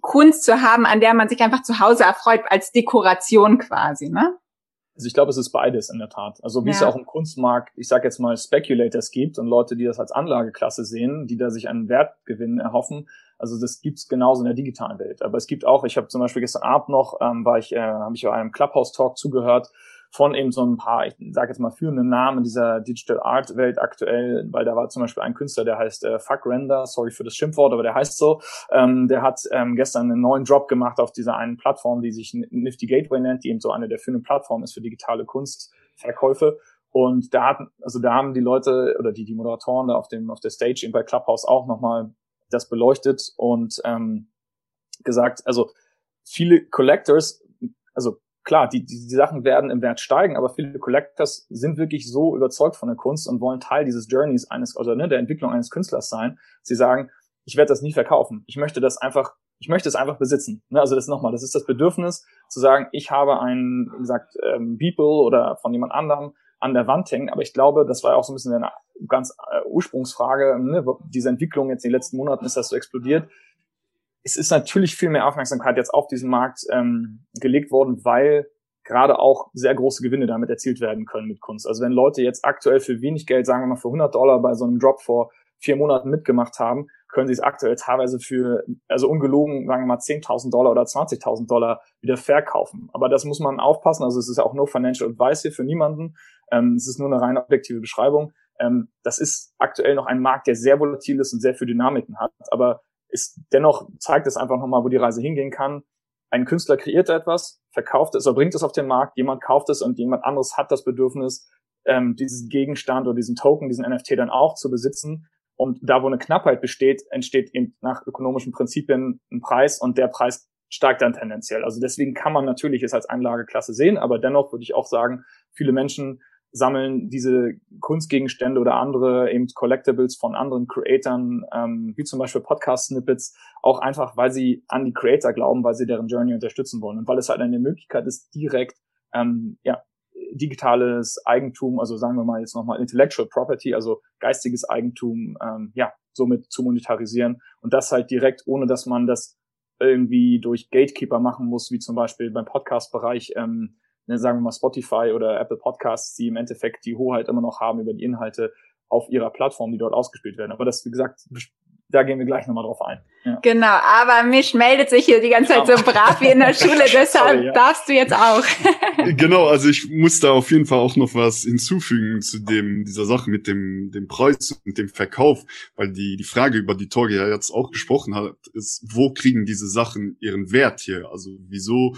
Kunst zu haben, an der man sich einfach zu Hause erfreut, als Dekoration quasi, ne? Also ich glaube, es ist beides in der Tat. Also wie ja. es auch im Kunstmarkt, ich sage jetzt mal, Speculators gibt und Leute, die das als Anlageklasse sehen, die da sich einen Wertgewinn erhoffen. Also das gibt's genauso in der digitalen Welt. Aber es gibt auch, ich habe zum Beispiel gestern Abend noch, ähm, war ich, äh, habe ich einem Clubhouse-Talk zugehört von eben so ein paar, ich sage jetzt mal führenden Namen dieser Digital Art Welt aktuell, weil da war zum Beispiel ein Künstler, der heißt äh, Fuck Render, sorry für das Schimpfwort, aber der heißt so. Ähm, der hat ähm, gestern einen neuen Drop gemacht auf dieser einen Plattform, die sich Nifty Gateway nennt, die eben so eine der führenden Plattformen ist für digitale Kunstverkäufe. Und da hatten, also da haben die Leute oder die, die Moderatoren da auf dem, auf der Stage eben bei Clubhouse auch nochmal das beleuchtet und ähm, gesagt, also viele Collectors, also klar, die, die, die Sachen werden im Wert steigen, aber viele Collectors sind wirklich so überzeugt von der Kunst und wollen Teil dieses Journeys eines, oder ne, der Entwicklung eines Künstlers sein. Sie sagen, ich werde das nie verkaufen. Ich möchte das einfach, ich möchte es einfach besitzen. Ne, also das nochmal, das ist das Bedürfnis zu sagen, ich habe einen, wie gesagt, ähm, Beeple oder von jemand anderem an der Wand hängen. Aber ich glaube, das war auch so ein bisschen eine ganz äh, Ursprungsfrage, ne, diese Entwicklung jetzt in den letzten Monaten ist das so explodiert es ist natürlich viel mehr Aufmerksamkeit jetzt auf diesen Markt ähm, gelegt worden, weil gerade auch sehr große Gewinne damit erzielt werden können mit Kunst. Also wenn Leute jetzt aktuell für wenig Geld, sagen wir mal für 100 Dollar bei so einem Drop vor vier Monaten mitgemacht haben, können sie es aktuell teilweise für, also ungelogen, sagen wir mal 10.000 Dollar oder 20.000 Dollar wieder verkaufen. Aber das muss man aufpassen. Also es ist ja auch nur Financial Advice hier für niemanden. Ähm, es ist nur eine rein objektive Beschreibung. Ähm, das ist aktuell noch ein Markt, der sehr volatil ist und sehr viel Dynamiken hat. Aber ist dennoch zeigt es einfach nochmal, wo die Reise hingehen kann. Ein Künstler kreiert etwas, verkauft es oder bringt es auf den Markt, jemand kauft es und jemand anderes hat das Bedürfnis, ähm, diesen Gegenstand oder diesen Token, diesen NFT dann auch zu besitzen. Und da, wo eine Knappheit besteht, entsteht eben nach ökonomischen Prinzipien ein Preis und der Preis steigt dann tendenziell. Also deswegen kann man natürlich es als Anlageklasse sehen, aber dennoch würde ich auch sagen, viele Menschen sammeln diese Kunstgegenstände oder andere eben Collectibles von anderen Creatoren, ähm, wie zum Beispiel Podcast-Snippets, auch einfach, weil sie an die Creator glauben, weil sie deren Journey unterstützen wollen und weil es halt eine Möglichkeit ist, direkt ähm, ja, digitales Eigentum, also sagen wir mal jetzt nochmal Intellectual Property, also geistiges Eigentum, ähm, ja, somit zu monetarisieren und das halt direkt, ohne dass man das irgendwie durch Gatekeeper machen muss, wie zum Beispiel beim Podcast-Bereich, ähm, ne, sagen wir mal Spotify oder Apple Podcasts, die im Endeffekt die Hoheit immer noch haben über die Inhalte auf ihrer Plattform, die dort ausgespielt werden. Aber das, wie gesagt, da gehen wir gleich nochmal drauf ein. Ja. Genau, aber Misch meldet sich hier die ganze Zeit so brav wie in der Schule, deshalb Sorry, ja. darfst du jetzt auch. genau, also ich muss da auf jeden Fall auch noch was hinzufügen zu dem dieser Sache mit dem dem Preis und dem Verkauf, weil die die Frage über die Torge ja jetzt auch gesprochen hat, ist, wo kriegen diese Sachen ihren Wert hier? Also wieso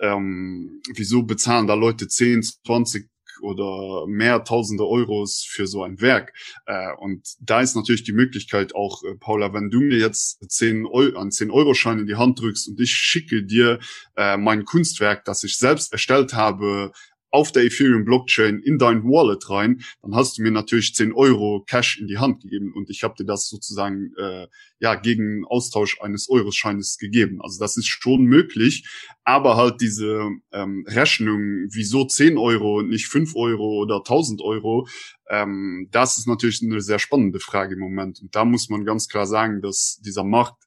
ähm, wieso bezahlen da Leute 10, 20 oder mehr tausende Euros für so ein Werk. Äh, und da ist natürlich die Möglichkeit auch, äh, Paula, wenn du mir jetzt 10 Euro, einen 10-Euro-Schein in die Hand drückst und ich schicke dir äh, mein Kunstwerk, das ich selbst erstellt habe, auf der Ethereum Blockchain in dein Wallet rein, dann hast du mir natürlich 10 Euro Cash in die Hand gegeben und ich habe dir das sozusagen äh, ja gegen Austausch eines Euroscheines gegeben. Also das ist schon möglich, aber halt diese ähm, Rechnung, wieso 10 Euro und nicht 5 Euro oder 1000 Euro, ähm, das ist natürlich eine sehr spannende Frage im Moment. Und da muss man ganz klar sagen, dass dieser Markt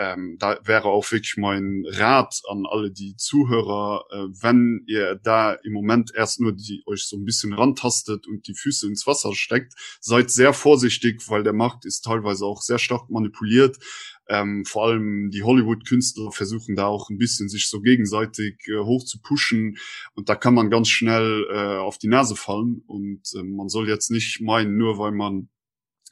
ähm, da wäre auch wirklich mein Rat an alle die Zuhörer, äh, wenn ihr da im Moment erst nur die euch so ein bisschen rantastet und die Füße ins Wasser steckt, seid sehr vorsichtig, weil der Markt ist teilweise auch sehr stark manipuliert. Ähm, vor allem die Hollywood-Künstler versuchen da auch ein bisschen sich so gegenseitig äh, hoch zu pushen und da kann man ganz schnell äh, auf die Nase fallen und äh, man soll jetzt nicht meinen, nur weil man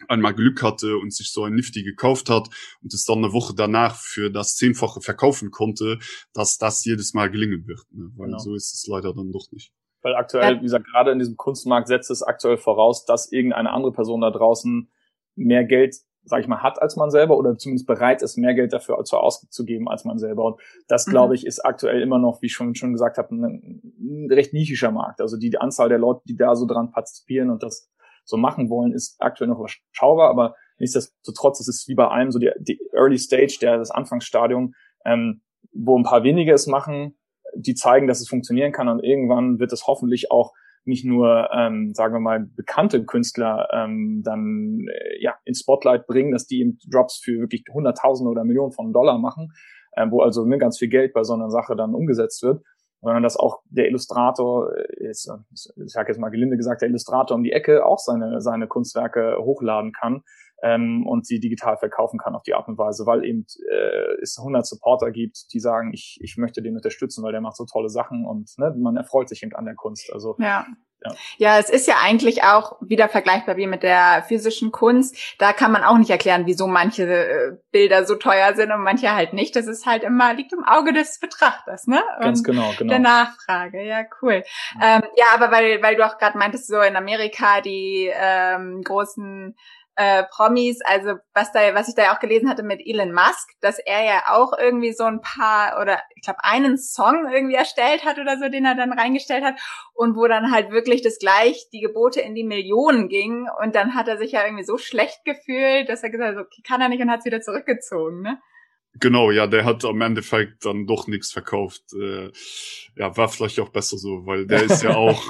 einmal Glück hatte und sich so ein Nifty gekauft hat und es dann eine Woche danach für das Zehnfache verkaufen konnte, dass das jedes Mal gelingen wird. Ne? Weil genau. so ist es leider dann doch nicht. Weil aktuell, ja. wie gesagt, gerade in diesem Kunstmarkt setzt es aktuell voraus, dass irgendeine andere Person da draußen mehr Geld, sag ich mal, hat als man selber oder zumindest bereit ist, mehr Geld dafür zu auszugeben als man selber. Und das, mhm. glaube ich, ist aktuell immer noch, wie ich schon, schon gesagt habe, ein, ein recht nischer Markt. Also die, die Anzahl der Leute, die da so dran partizipieren und das so machen wollen, ist aktuell noch überschaubar, aber nichtsdestotrotz, es ist wie bei allem so die, die Early Stage, der, das Anfangsstadium, ähm, wo ein paar wenige es machen, die zeigen, dass es funktionieren kann und irgendwann wird es hoffentlich auch nicht nur, ähm, sagen wir mal, bekannte Künstler ähm, dann äh, ja ins Spotlight bringen, dass die eben Drops für wirklich Hunderttausende oder Millionen von Dollar machen, ähm, wo also ganz viel Geld bei so einer Sache dann umgesetzt wird, sondern dass auch der Illustrator, ist, ich sage jetzt mal gelinde gesagt, der Illustrator um die Ecke auch seine, seine Kunstwerke hochladen kann ähm, und sie digital verkaufen kann auf die Art und Weise, weil eben äh, es 100 Supporter gibt, die sagen, ich, ich möchte den unterstützen, weil der macht so tolle Sachen und ne, man erfreut sich eben an der Kunst. Also ja. Ja. ja, es ist ja eigentlich auch wieder vergleichbar wie mit der physischen Kunst. Da kann man auch nicht erklären, wieso manche äh, Bilder so teuer sind und manche halt nicht. Das ist halt immer, liegt im Auge des Betrachters, ne? Und Ganz genau, genau. Der Nachfrage, ja, cool. Ja, ähm, ja aber weil, weil du auch gerade meintest, so in Amerika die ähm, großen äh, Promis, also was da, was ich da ja auch gelesen hatte mit Elon Musk, dass er ja auch irgendwie so ein paar oder ich glaube einen Song irgendwie erstellt hat oder so, den er dann reingestellt hat und wo dann halt wirklich das gleich die Gebote in die Millionen ging und dann hat er sich ja irgendwie so schlecht gefühlt, dass er gesagt hat, okay, kann er nicht und hat es wieder zurückgezogen, ne? Genau, ja, der hat am Endeffekt dann doch nichts verkauft. Äh, ja, war vielleicht auch besser so, weil der ist ja auch,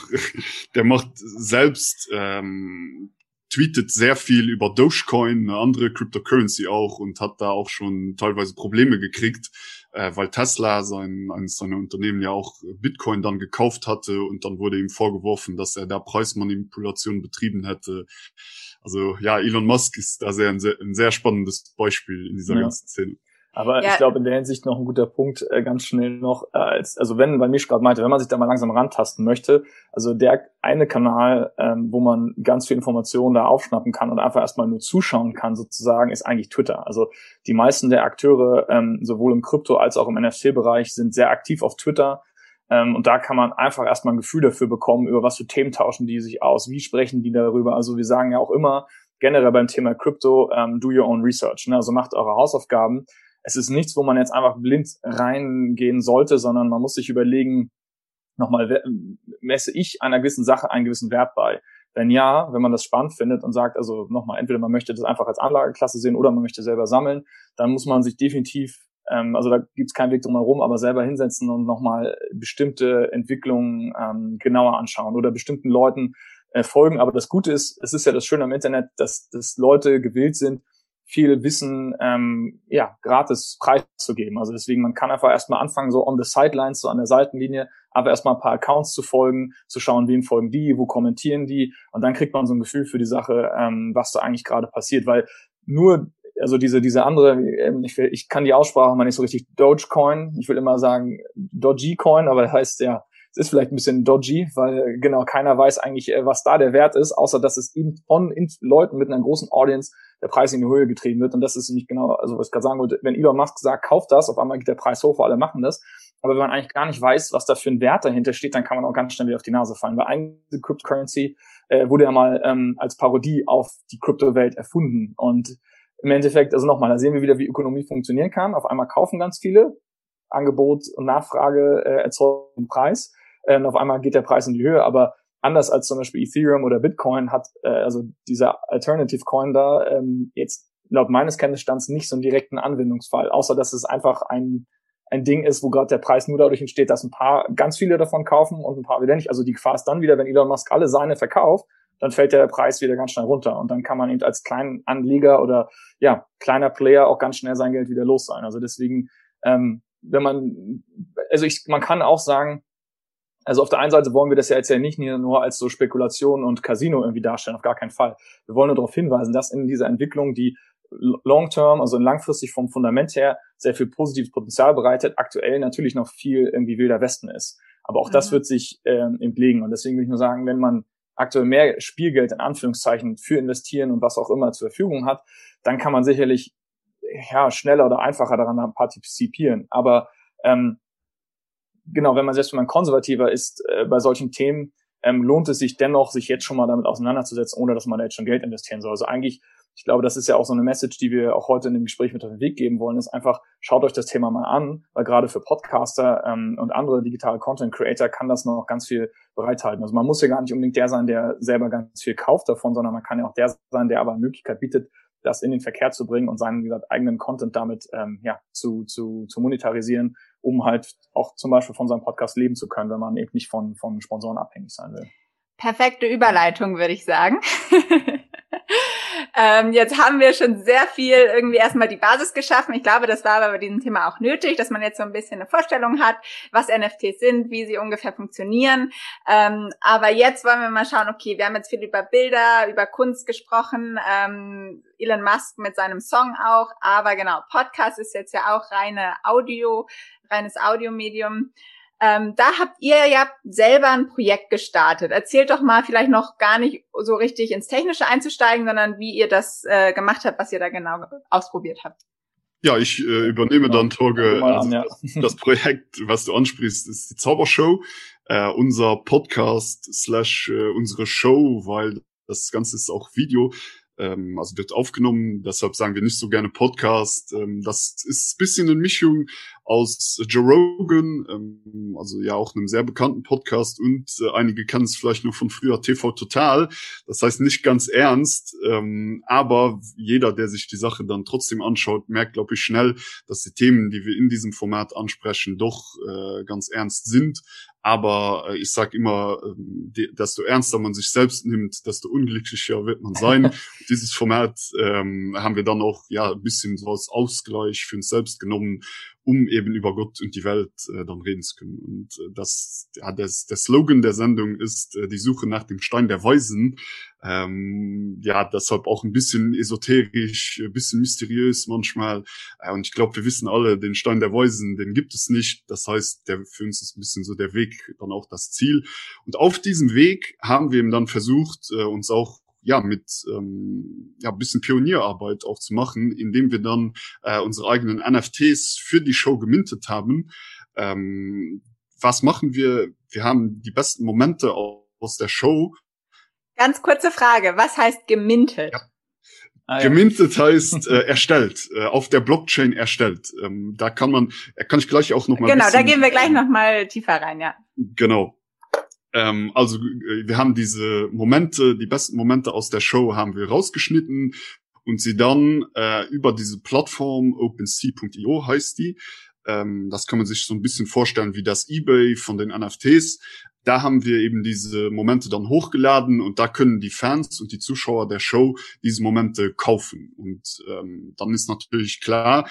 der macht selbst ähm, tweetet sehr viel über Dogecoin, eine andere Cryptocurrency auch und hat da auch schon teilweise Probleme gekriegt, äh, weil Tesla sein eines seiner Unternehmen ja auch Bitcoin dann gekauft hatte und dann wurde ihm vorgeworfen, dass er da Preismanipulation betrieben hätte. Also ja, Elon Musk ist da sehr ein sehr, ein sehr spannendes Beispiel in dieser ja. ganzen Szene. Aber ja. ich glaube, in der Hinsicht noch ein guter Punkt, äh, ganz schnell noch, äh, als, also wenn, weil Misch gerade meinte, wenn man sich da mal langsam rantasten möchte, also der eine Kanal, ähm, wo man ganz viel Informationen da aufschnappen kann und einfach erstmal nur zuschauen kann, sozusagen, ist eigentlich Twitter. Also die meisten der Akteure, ähm, sowohl im Krypto als auch im NFT-Bereich, sind sehr aktiv auf Twitter. Ähm, und da kann man einfach erstmal ein Gefühl dafür bekommen, über was für Themen tauschen die sich aus, wie sprechen die darüber. Also wir sagen ja auch immer, generell beim Thema Crypto, ähm, do your own research. Ne? Also macht eure Hausaufgaben es ist nichts, wo man jetzt einfach blind reingehen sollte, sondern man muss sich überlegen, nochmal, messe ich einer gewissen Sache einen gewissen Wert bei? Wenn ja, wenn man das spannend findet und sagt, also nochmal, entweder man möchte das einfach als Anlageklasse sehen oder man möchte selber sammeln, dann muss man sich definitiv, ähm, also da gibt es keinen Weg drum herum, aber selber hinsetzen und nochmal bestimmte Entwicklungen ähm, genauer anschauen oder bestimmten Leuten äh, folgen. Aber das Gute ist, es ist ja das Schöne am Internet, dass, dass Leute gewillt sind, viel Wissen ähm, ja gratis preiszugeben. Also deswegen, man kann einfach erstmal anfangen, so on the sidelines, so an der Seitenlinie, aber erstmal ein paar Accounts zu folgen, zu schauen, wem folgen die, wo kommentieren die und dann kriegt man so ein Gefühl für die Sache, ähm, was da eigentlich gerade passiert. Weil nur, also diese, diese andere, ähm, ich, ich kann die Aussprache mal nicht so richtig, Dogecoin, ich will immer sagen Dogecoin, aber das heißt ja, es ist vielleicht ein bisschen dodgy, weil genau keiner weiß eigentlich, äh, was da der Wert ist, außer dass es eben von Leuten mit einer großen Audience der Preis in die Höhe getrieben wird. Und das ist nicht genau, also was ich gerade sagen wollte, wenn Elon Musk sagt, kauft das, auf einmal geht der Preis hoch, alle machen das. Aber wenn man eigentlich gar nicht weiß, was da für ein Wert dahinter steht, dann kann man auch ganz schnell wieder auf die Nase fallen. Weil eigentlich diese Cryptocurrency äh, wurde ja mal ähm, als Parodie auf die Kryptowelt erfunden. Und im Endeffekt, also nochmal, da sehen wir wieder, wie Ökonomie funktionieren kann. Auf einmal kaufen ganz viele, Angebot und Nachfrage äh, erzeugen den Preis. Äh, und auf einmal geht der Preis in die Höhe. Aber anders als zum Beispiel Ethereum oder Bitcoin hat äh, also dieser Alternative Coin da ähm, jetzt laut meines Kenntnisstands nicht so einen direkten Anwendungsfall, außer dass es einfach ein ein Ding ist, wo gerade der Preis nur dadurch entsteht, dass ein paar ganz viele davon kaufen und ein paar wieder nicht. Also die Gefahr ist dann wieder, wenn Elon Musk alle seine verkauft, dann fällt der Preis wieder ganz schnell runter und dann kann man eben als kleinen Anleger oder ja kleiner Player auch ganz schnell sein Geld wieder los sein. Also deswegen, ähm, wenn man, also ich, man kann auch sagen, also auf der einen Seite wollen wir das ja jetzt ja nicht nur als so Spekulation und Casino irgendwie darstellen, auf gar keinen Fall. Wir wollen nur darauf hinweisen, dass in dieser Entwicklung, die long-term, also langfristig vom Fundament her, sehr viel positives Potenzial bereitet, aktuell natürlich noch viel irgendwie wilder Westen ist. Aber auch mhm. das wird sich ähm, entlegen. Und deswegen will ich nur sagen, wenn man aktuell mehr Spielgeld in Anführungszeichen für investieren und was auch immer zur Verfügung hat, dann kann man sicherlich ja schneller oder einfacher daran partizipieren. Aber ähm, genau, wenn man selbst wenn man konservativer ist äh, bei solchen Themen, ähm, lohnt es sich dennoch, sich jetzt schon mal damit auseinanderzusetzen, ohne dass man da jetzt schon Geld investieren soll. Also eigentlich, ich glaube, das ist ja auch so eine Message, die wir auch heute in dem Gespräch mit auf den Weg geben wollen, ist einfach, schaut euch das Thema mal an, weil gerade für Podcaster ähm, und andere digitale Content Creator kann das noch ganz viel bereithalten. Also man muss ja gar nicht unbedingt der sein, der selber ganz viel kauft davon, sondern man kann ja auch der sein, der aber eine Möglichkeit bietet, das in den Verkehr zu bringen und seinen wie gesagt, eigenen Content damit ähm, ja, zu, zu, zu monetarisieren um halt auch zum Beispiel von seinem Podcast leben zu können, wenn man eben nicht von, von Sponsoren abhängig sein will. Perfekte Überleitung, würde ich sagen. ähm, jetzt haben wir schon sehr viel irgendwie erstmal die Basis geschaffen. Ich glaube, das war aber bei diesem Thema auch nötig, dass man jetzt so ein bisschen eine Vorstellung hat, was NFTs sind, wie sie ungefähr funktionieren. Ähm, aber jetzt wollen wir mal schauen, okay, wir haben jetzt viel über Bilder, über Kunst gesprochen, ähm, Elon Musk mit seinem Song auch, aber genau, Podcast ist jetzt ja auch reine Audio, reines Audiomedium. Ähm, da habt ihr ja selber ein Projekt gestartet. Erzählt doch mal vielleicht noch gar nicht so richtig ins Technische einzusteigen, sondern wie ihr das äh, gemacht habt, was ihr da genau ausprobiert habt. Ja, ich äh, übernehme dann, Torge, also das, das, Projekt, was du ansprichst, ist die Zaubershow, äh, unser Podcast slash äh, unsere Show, weil das Ganze ist auch Video ähm, also wird aufgenommen, deshalb sagen wir nicht so gerne Podcast. Ähm, das ist ein bisschen eine Mischung aus Joe Rogan, ähm, also ja auch einem sehr bekannten Podcast und äh, einige kennen es vielleicht noch von früher TV Total. Das heißt nicht ganz ernst, ähm, aber jeder, der sich die Sache dann trotzdem anschaut, merkt, glaube ich, schnell, dass die Themen, die wir in diesem Format ansprechen, doch äh, ganz ernst sind. Aber äh, ich sage immer, äh, desto ernster man sich selbst nimmt, desto unglücklicher wird man sein. Dieses Format ähm, haben wir dann auch ja ein bisschen so als Ausgleich für uns selbst genommen um eben über Gott und die Welt äh, dann reden zu können. Und äh, das, ja, das, der Slogan der Sendung ist äh, die Suche nach dem Stein der Weisen. Ähm, ja, deshalb auch ein bisschen esoterisch, ein bisschen mysteriös manchmal. Äh, und ich glaube, wir wissen alle, den Stein der Weisen, den gibt es nicht. Das heißt, der, für uns ist ein bisschen so der Weg dann auch das Ziel. Und auf diesem Weg haben wir ihm dann versucht, äh, uns auch ja mit ähm, ja bisschen Pionierarbeit auch zu machen, indem wir dann äh, unsere eigenen NFTs für die Show gemintet haben. Ähm, was machen wir? Wir haben die besten Momente aus der Show. Ganz kurze Frage, was heißt gemintet? Ja. Ah, ja. Gemintet heißt äh, erstellt, äh, auf der Blockchain erstellt. Ähm, da kann man, äh, kann ich gleich auch noch mal. Genau, da gehen wir gleich noch mal tiefer rein, ja. Genau. Ähm, also äh, wir haben diese Momente, die besten Momente aus der Show haben wir rausgeschnitten und sie dann äh, über diese Plattform OpenSea.io heißt die. Ähm, das kann man sich so ein bisschen vorstellen wie das eBay von den NFTs. Da haben wir eben diese Momente dann hochgeladen und da können die Fans und die Zuschauer der Show diese Momente kaufen. Und ähm, dann ist natürlich klar,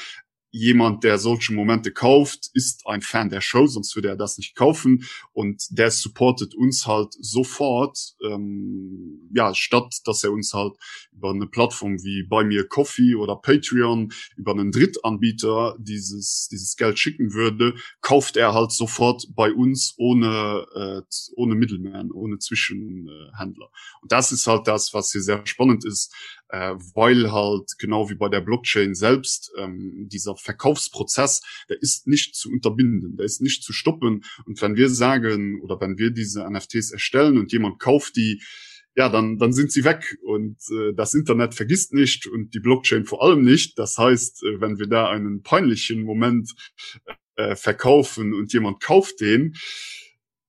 jemand, der solche Momente kauft, ist ein Fan der Show, sonst würde er das nicht kaufen. Und der supportet uns halt sofort, ähm, ja, statt dass er uns halt über eine Plattform wie bei mir Coffee oder Patreon über einen Drittanbieter dieses, dieses Geld schicken würde, kauft er halt sofort bei uns ohne, äh, ohne Mittelmann, ohne Zwischenhändler. Und das ist halt das, was hier sehr spannend ist, äh, weil halt genau wie bei der Blockchain selbst ähm, dieser Verkaufsprozess, der ist nicht zu unterbinden, der ist nicht zu stoppen. Und wenn wir sagen oder wenn wir diese NFTs erstellen und jemand kauft die, ja, dann, dann sind sie weg und äh, das Internet vergisst nicht und die Blockchain vor allem nicht. Das heißt, äh, wenn wir da einen peinlichen Moment äh, verkaufen und jemand kauft den,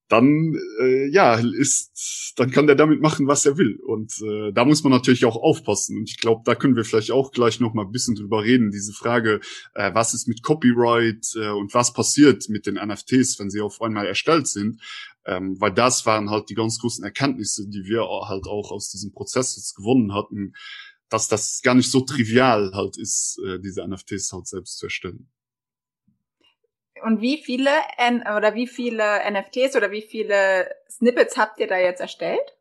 dann äh, ja ist dann kann der damit machen was er will. Und äh, da muss man natürlich auch aufpassen. Und ich glaube da können wir vielleicht auch gleich noch mal ein bisschen drüber reden. Diese Frage äh, was ist mit Copyright äh, und was passiert mit den NFTs wenn sie auf einmal erstellt sind? Ähm, weil das waren halt die ganz großen Erkenntnisse die wir halt auch aus diesem Prozess jetzt gewonnen hatten dass das gar nicht so trivial halt ist äh, diese NFTs halt selbst zu erstellen und wie viele N oder wie viele NFTs oder wie viele Snippets habt ihr da jetzt erstellt?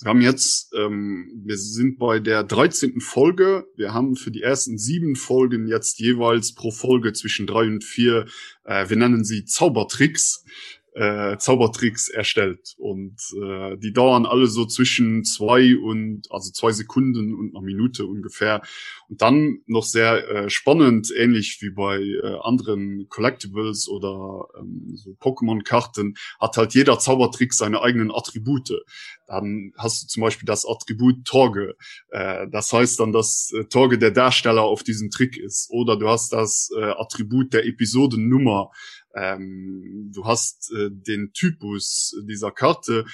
Wir haben jetzt, ähm, wir sind bei der 13. Folge. Wir haben für die ersten sieben Folgen jetzt jeweils pro Folge zwischen drei und vier, äh, wir nennen sie Zaubertricks, äh, Zaubertricks erstellt. Und äh, die dauern alle so zwischen zwei und also zwei Sekunden und eine Minute ungefähr. Und dann noch sehr äh, spannend, ähnlich wie bei äh, anderen Collectibles oder ähm, so Pokémon-Karten, hat halt jeder Zaubertrick seine eigenen Attribute. Dann hast du zum Beispiel das Attribut Torge. Äh, das heißt dann, dass äh, Torge der Darsteller auf diesem Trick ist. Oder du hast das äh, Attribut der Episodennummer ähm, du hast äh, den Typus dieser Karte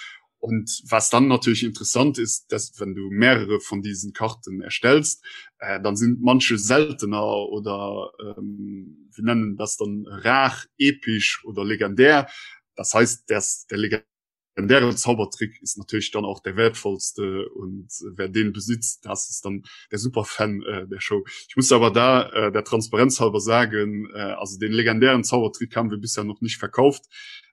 und was dann natürlich interessant ist, dass wenn du mehrere von diesen Karten erstellst, äh, dann sind manche seltener oder ähm, wir nennen das dann rar, episch oder legendär. Das heißt, dass der legendäre denn deren Zaubertrick ist natürlich dann auch der wertvollste und äh, wer den besitzt, das ist dann der Superfan äh, der Show. Ich muss aber da äh, der Transparenz halber sagen, äh, also den legendären Zaubertrick haben wir bisher noch nicht verkauft,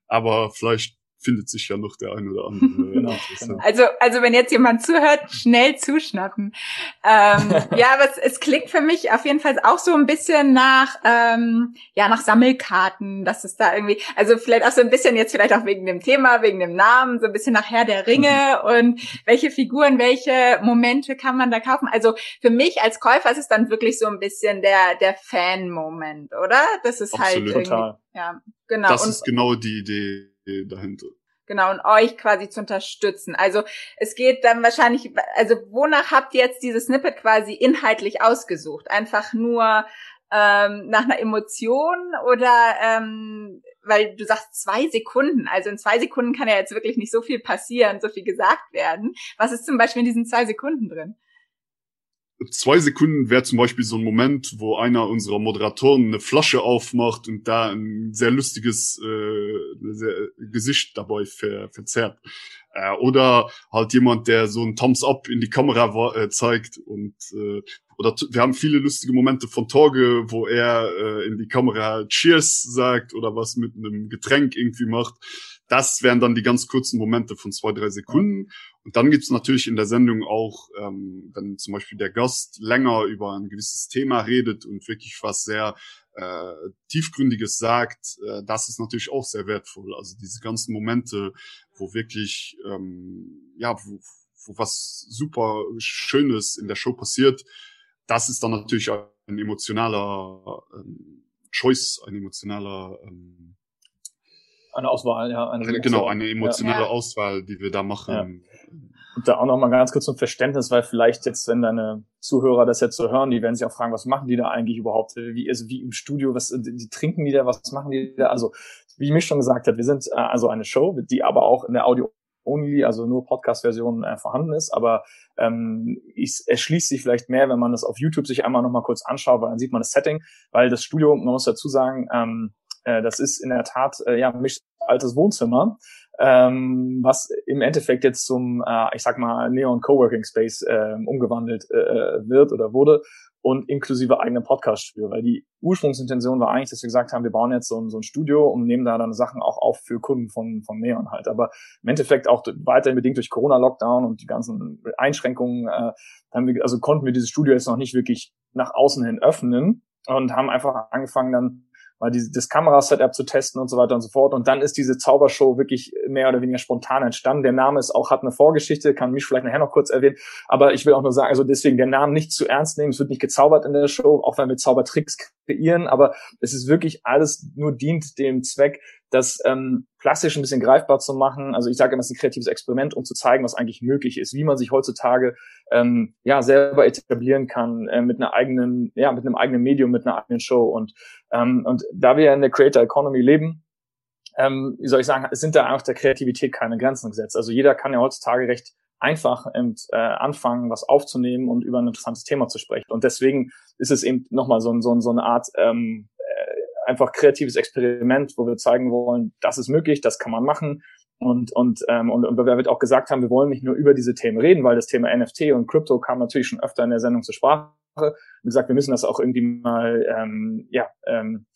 aber vielleicht findet sich ja noch der ein oder andere. genau, genau. Also, also wenn jetzt jemand zuhört, schnell zuschnappen. Ähm, ja, aber es, es klingt für mich auf jeden Fall auch so ein bisschen nach, ähm, ja, nach Sammelkarten, dass es da irgendwie, also vielleicht auch so ein bisschen jetzt vielleicht auch wegen dem Thema, wegen dem Namen, so ein bisschen nach Herr der Ringe mhm. und welche Figuren, welche Momente kann man da kaufen. Also für mich als Käufer ist es dann wirklich so ein bisschen der, der Fan-Moment, oder? Das ist halt Absolut. halt irgendwie, Total. ja, genau. Das und, ist genau die Idee dahinter. Genau, und euch quasi zu unterstützen. Also es geht dann wahrscheinlich, also wonach habt ihr jetzt dieses Snippet quasi inhaltlich ausgesucht? Einfach nur ähm, nach einer Emotion oder ähm, weil du sagst zwei Sekunden, also in zwei Sekunden kann ja jetzt wirklich nicht so viel passieren, so viel gesagt werden. Was ist zum Beispiel in diesen zwei Sekunden drin? Zwei Sekunden wäre zum Beispiel so ein Moment, wo einer unserer Moderatoren eine Flasche aufmacht und da ein sehr lustiges äh, sehr Gesicht dabei ver verzerrt. Äh, oder halt jemand, der so ein Thumbs Up in die Kamera äh, zeigt und äh, oder wir haben viele lustige Momente von Torge, wo er äh, in die Kamera Cheers sagt oder was mit einem Getränk irgendwie macht. Das wären dann die ganz kurzen Momente von zwei, drei Sekunden. Und dann gibt's natürlich in der Sendung auch, ähm, wenn zum Beispiel der Gast länger über ein gewisses Thema redet und wirklich was sehr äh, tiefgründiges sagt, äh, das ist natürlich auch sehr wertvoll. Also diese ganzen Momente, wo wirklich, ähm, ja, wo, wo was super Schönes in der Show passiert, das ist dann natürlich ein emotionaler ähm, Choice, ein emotionaler ähm, eine Auswahl, ja. Eine genau, eine emotionale ja. Auswahl, die wir da machen. Ja. Und da auch noch mal ganz kurz zum Verständnis, weil vielleicht jetzt, wenn deine Zuhörer das jetzt so hören, die werden sich auch fragen, was machen die da eigentlich überhaupt? Wie, also wie im Studio, was, die trinken die da, was machen die da? Also, wie mich schon gesagt hat, wir sind äh, also eine Show, die aber auch in der Audio Only, also nur Podcast-Version äh, vorhanden ist, aber ähm, ich, es schließt sich vielleicht mehr, wenn man das auf YouTube sich einmal nochmal kurz anschaut, weil dann sieht man das Setting, weil das Studio, man muss dazu sagen, ähm, äh, das ist in der Tat, äh, ja, mischt altes Wohnzimmer, ähm, was im Endeffekt jetzt zum, äh, ich sag mal, Neon Coworking Space äh, umgewandelt äh, wird oder wurde und inklusive eigenem Podcast-Studio, weil die Ursprungsintention war eigentlich, dass wir gesagt haben, wir bauen jetzt so ein, so ein Studio und nehmen da dann Sachen auch auf für Kunden von, von Neon halt. Aber im Endeffekt auch weiterhin bedingt durch Corona-Lockdown und die ganzen Einschränkungen, äh, haben wir, also konnten wir dieses Studio jetzt noch nicht wirklich nach außen hin öffnen und haben einfach angefangen dann mal die, das Kamerasetup zu testen und so weiter und so fort. Und dann ist diese Zaubershow wirklich mehr oder weniger spontan entstanden. Der Name ist auch, hat eine Vorgeschichte, kann mich vielleicht nachher noch kurz erwähnen. Aber ich will auch nur sagen, also deswegen der Name nicht zu ernst nehmen. Es wird nicht gezaubert in der Show, auch wenn wir Zaubertricks kreieren. Aber es ist wirklich alles nur dient dem Zweck, das ähm, plastisch ein bisschen greifbar zu machen. Also ich sage immer, es ist ein kreatives Experiment, um zu zeigen, was eigentlich möglich ist, wie man sich heutzutage ähm, ja selber etablieren kann äh, mit einer eigenen, ja mit einem eigenen Medium, mit einer eigenen Show. Und ähm, und da wir in der Creator Economy leben, ähm, wie soll ich sagen, sind da einfach der Kreativität keine Grenzen gesetzt. Also jeder kann ja heutzutage recht einfach und, äh, anfangen, was aufzunehmen und über ein interessantes Thema zu sprechen. Und deswegen ist es eben nochmal so, so, so eine Art ähm, einfach kreatives Experiment, wo wir zeigen wollen, das ist möglich, das kann man machen. Und, und, ähm, und, und wir auch gesagt haben, wir wollen nicht nur über diese Themen reden, weil das Thema NFT und Crypto kam natürlich schon öfter in der Sendung zur Sprache. Wie gesagt, wir müssen das auch irgendwie mal ähm, ja, ähm,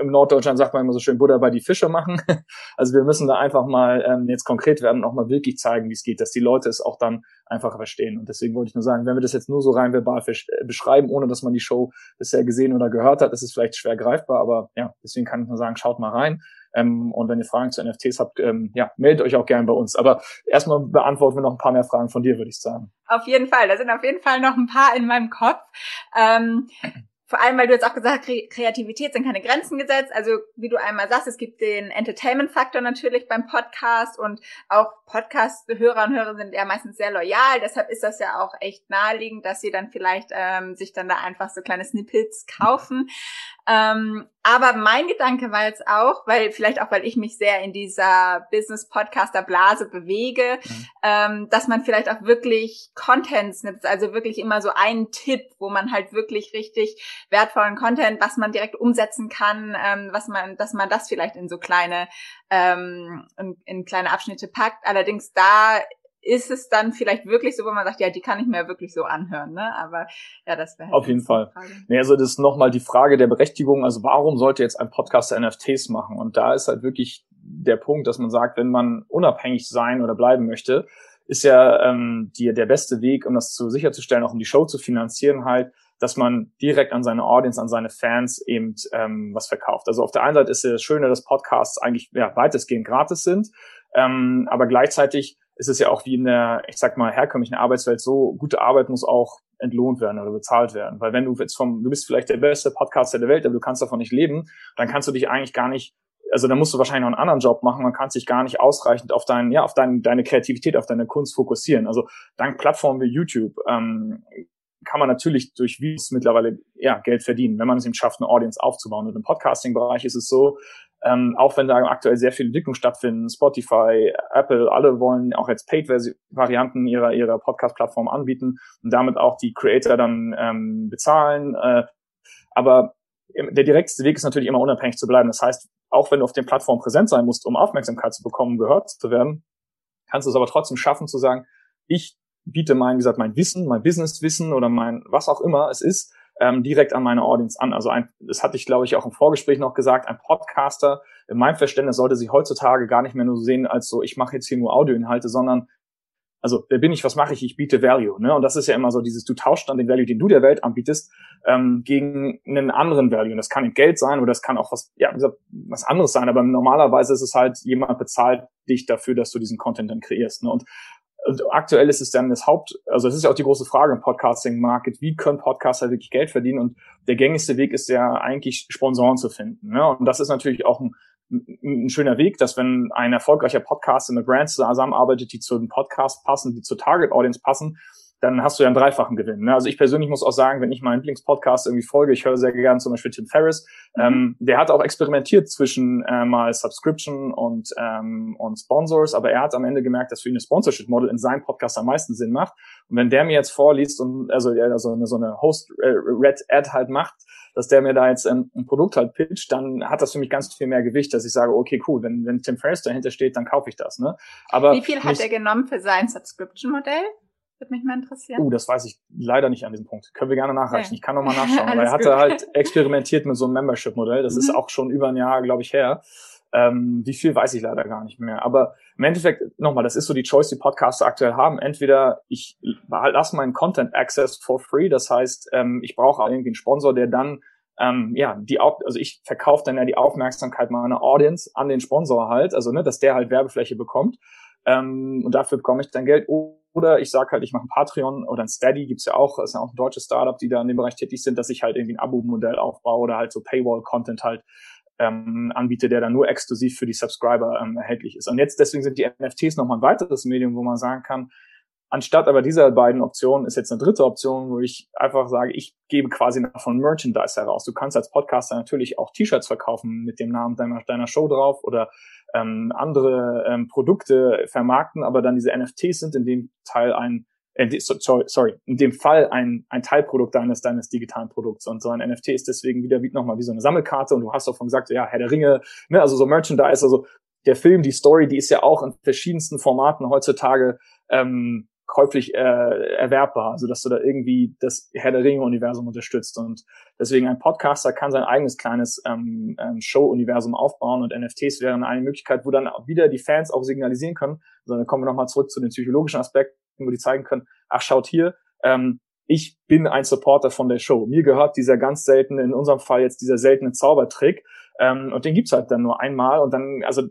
im Norddeutschland sagt man immer so schön Buddha bei die Fische machen. Also wir müssen da einfach mal ähm, jetzt konkret werden und auch mal wirklich zeigen, wie es geht, dass die Leute es auch dann einfach verstehen. Und deswegen wollte ich nur sagen, wenn wir das jetzt nur so rein verbal äh, beschreiben, ohne dass man die Show bisher gesehen oder gehört hat, ist es vielleicht schwer greifbar. Aber ja, deswegen kann ich nur sagen, schaut mal rein. Ähm, und wenn ihr Fragen zu NFTs habt, ähm, ja, meldet euch auch gerne bei uns. Aber erstmal beantworten wir noch ein paar mehr Fragen von dir, würde ich sagen. Auf jeden Fall. Da sind auf jeden Fall noch ein paar in meinem Kopf. Ähm, vor allem, weil du jetzt auch gesagt hast, Kreativität sind keine Grenzen gesetzt. Also wie du einmal sagst, es gibt den Entertainment-Faktor natürlich beim Podcast und auch Podcast-Hörer und Hörer sind ja meistens sehr loyal. Deshalb ist das ja auch echt naheliegend, dass sie dann vielleicht ähm, sich dann da einfach so kleine Snippets kaufen. Ähm, aber mein Gedanke war jetzt auch, weil vielleicht auch, weil ich mich sehr in dieser Business-Podcaster-Blase bewege, mhm. ähm, dass man vielleicht auch wirklich Content-Snippets, also wirklich immer so einen Tipp, wo man halt wirklich richtig wertvollen Content, was man direkt umsetzen kann, ähm, was man, dass man das vielleicht in so kleine, ähm, in, in kleine Abschnitte packt. Allerdings da ist es dann vielleicht wirklich so, wo man sagt, ja, die kann ich mir wirklich so anhören, ne? Aber ja, das wäre halt auf jeden Fall. Nee, also das ist nochmal die Frage der Berechtigung. Also warum sollte jetzt ein Podcaster NFTs machen? Und da ist halt wirklich der Punkt, dass man sagt, wenn man unabhängig sein oder bleiben möchte, ist ja ähm, die, der beste Weg, um das zu sicherzustellen, auch um die Show zu finanzieren, halt, dass man direkt an seine Audience, an seine Fans eben ähm, was verkauft. Also auf der einen Seite ist ja das Schöne, dass Podcasts eigentlich ja, weitestgehend gratis sind, ähm, aber gleichzeitig ist es ja auch wie in der, ich sag mal, herkömmlichen Arbeitswelt so, gute Arbeit muss auch entlohnt werden oder bezahlt werden. Weil wenn du jetzt vom, du bist vielleicht der beste Podcaster der Welt, aber du kannst davon nicht leben, dann kannst du dich eigentlich gar nicht, also dann musst du wahrscheinlich noch einen anderen Job machen, man kann sich gar nicht ausreichend auf dein, ja, auf dein, deine Kreativität, auf deine Kunst fokussieren. Also dank Plattformen wie YouTube ähm, kann man natürlich durch Videos mittlerweile ja, Geld verdienen, wenn man es eben schafft, eine Audience aufzubauen. Und im Podcasting-Bereich ist es so, ähm, auch wenn da aktuell sehr viel Entwicklung stattfinden, Spotify, Apple, alle wollen auch jetzt Paid-Varianten ihrer, ihrer Podcast-Plattform anbieten und damit auch die Creator dann ähm, bezahlen. Äh, aber der direkteste Weg ist natürlich immer unabhängig zu bleiben. Das heißt, auch wenn du auf den Plattformen präsent sein musst, um Aufmerksamkeit zu bekommen, gehört zu werden, kannst du es aber trotzdem schaffen zu sagen, ich biete mein, wie gesagt, mein Wissen, mein Businesswissen oder mein was auch immer es ist, ähm, direkt an meine Audience an. Also ein, das hatte ich, glaube ich, auch im Vorgespräch noch gesagt, ein Podcaster, in meinem Verständnis sollte sich heutzutage gar nicht mehr nur sehen als so, ich mache jetzt hier nur Audioinhalte, sondern also wer bin ich, was mache ich? Ich biete Value. Ne? Und das ist ja immer so dieses, du tauschst dann den Value, den du der Welt anbietest, ähm, gegen einen anderen Value. Und das kann Geld sein oder das kann auch was, ja, was anderes sein. Aber normalerweise ist es halt, jemand bezahlt dich dafür, dass du diesen Content dann kreierst. Ne? Und und aktuell ist es dann das Haupt, also es ist ja auch die große Frage im Podcasting-Market, wie können Podcaster wirklich Geld verdienen? Und der gängigste Weg ist ja eigentlich Sponsoren zu finden. Ne? Und das ist natürlich auch ein, ein schöner Weg, dass wenn ein erfolgreicher Podcaster mit Brands zusammenarbeitet, die zu dem Podcast passen, die zur Target Audience passen, dann hast du ja einen dreifachen Gewinn. Ne? Also ich persönlich muss auch sagen, wenn ich meinen Lieblingspodcast irgendwie folge, ich höre sehr gerne zum Beispiel Tim Ferriss, mhm. ähm, der hat auch experimentiert zwischen äh, mal Subscription und, ähm, und Sponsors, aber er hat am Ende gemerkt, dass für ihn eine Sponsorship-Model in seinem Podcast am meisten Sinn macht. Und wenn der mir jetzt vorliest und also, also eine, so eine Host-Red-Ad äh, halt macht, dass der mir da jetzt ein, ein, Produkt halt pitcht, dann hat das für mich ganz viel mehr Gewicht, dass ich sage, okay, cool, wenn, wenn Tim Ferriss dahinter steht, dann kaufe ich das. Ne? Aber Wie viel hat er genommen für sein Subscription-Modell? Würde mich mal interessieren. Uh, das weiß ich leider nicht an diesem Punkt. Können wir gerne nachreichen. Okay. Ich kann nochmal nachschauen. weil er hatte halt experimentiert mit so einem Membership-Modell. Das mhm. ist auch schon über ein Jahr, glaube ich, her. Ähm, wie viel weiß ich leider gar nicht mehr. Aber im Endeffekt, nochmal, das ist so die Choice, die Podcaster aktuell haben. Entweder ich lasse meinen Content Access for free, das heißt, ähm, ich brauche irgendwie einen Sponsor, der dann ähm, ja, die also ich verkaufe dann ja die Aufmerksamkeit meiner Audience an den Sponsor halt, also ne, dass der halt Werbefläche bekommt. Ähm, und dafür bekomme ich dann Geld. Oder ich sage halt, ich mache ein Patreon oder ein Steady, gibt's ja auch, ist ja auch ein deutsches Startup, die da in dem Bereich tätig sind, dass ich halt irgendwie ein Abo-Modell aufbaue oder halt so Paywall-Content halt ähm, anbiete, der dann nur exklusiv für die Subscriber ähm, erhältlich ist. Und jetzt deswegen sind die NFTs nochmal ein weiteres Medium, wo man sagen kann, anstatt aber dieser beiden Optionen ist jetzt eine dritte Option, wo ich einfach sage, ich gebe quasi von Merchandise heraus. Du kannst als Podcaster natürlich auch T-Shirts verkaufen mit dem Namen deiner, deiner Show drauf oder ähm, andere ähm, Produkte vermarkten, aber dann diese NFTs sind in dem Teil ein äh, sorry, sorry, in dem Fall ein, ein Teilprodukt deines, deines digitalen Produkts. Und so ein NFT ist deswegen wieder wie, nochmal wie so eine Sammelkarte. Und du hast auch von gesagt, ja, Herr der Ringe, ne, also so Merchandise, also der Film, die Story, die ist ja auch in verschiedensten Formaten heutzutage ähm, käuflich äh, erwerbbar, also dass du da irgendwie das Herr der Ringe-Universum unterstützt. Und deswegen ein Podcaster kann sein eigenes kleines ähm, ähm, Show-Universum aufbauen und NFTs wären eine Möglichkeit, wo dann wieder die Fans auch signalisieren können. Also dann kommen wir nochmal zurück zu den psychologischen Aspekten, wo die zeigen können, ach schaut hier, ähm, ich bin ein Supporter von der Show. Mir gehört dieser ganz seltene, in unserem Fall jetzt dieser seltene Zaubertrick. Ähm, und den gibt's halt dann nur einmal. Und dann, also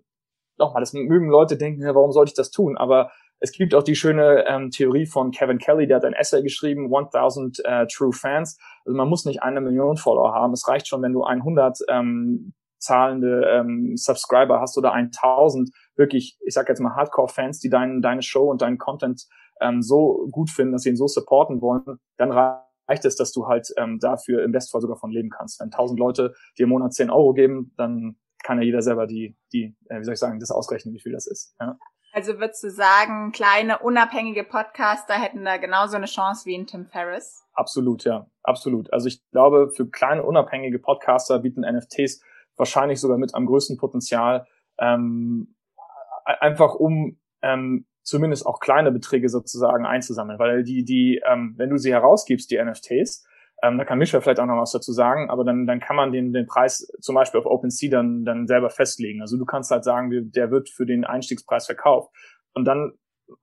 nochmal, das mögen Leute denken, warum sollte ich das tun? Aber es gibt auch die schöne ähm, Theorie von Kevin Kelly, der hat ein Essay geschrieben, 1000 äh, True Fans. Also man muss nicht eine Million Follower haben. Es reicht schon, wenn du 100 ähm, zahlende ähm, Subscriber hast oder 1000 wirklich, ich sag jetzt mal Hardcore-Fans, die dein, deine Show und deinen Content ähm, so gut finden, dass sie ihn so supporten wollen, dann reicht es, dass du halt ähm, dafür im Bestfall sogar von leben kannst. Wenn 1000 Leute dir im Monat 10 Euro geben, dann kann ja jeder selber die, die, äh, wie soll ich sagen, das ausrechnen, wie viel das ist. Ja. Also würdest du sagen, kleine, unabhängige Podcaster hätten da genauso eine Chance wie ein Tim Ferriss? Absolut, ja. Absolut. Also ich glaube, für kleine, unabhängige Podcaster bieten NFTs wahrscheinlich sogar mit am größten Potenzial, ähm, einfach um ähm, zumindest auch kleine Beträge sozusagen einzusammeln. Weil die, die, ähm, wenn du sie herausgibst, die NFTs, ähm, da kann Micha vielleicht auch noch was dazu sagen, aber dann, dann kann man den, den Preis zum Beispiel auf OpenSea dann, dann selber festlegen. Also du kannst halt sagen, der wird für den Einstiegspreis verkauft. Und dann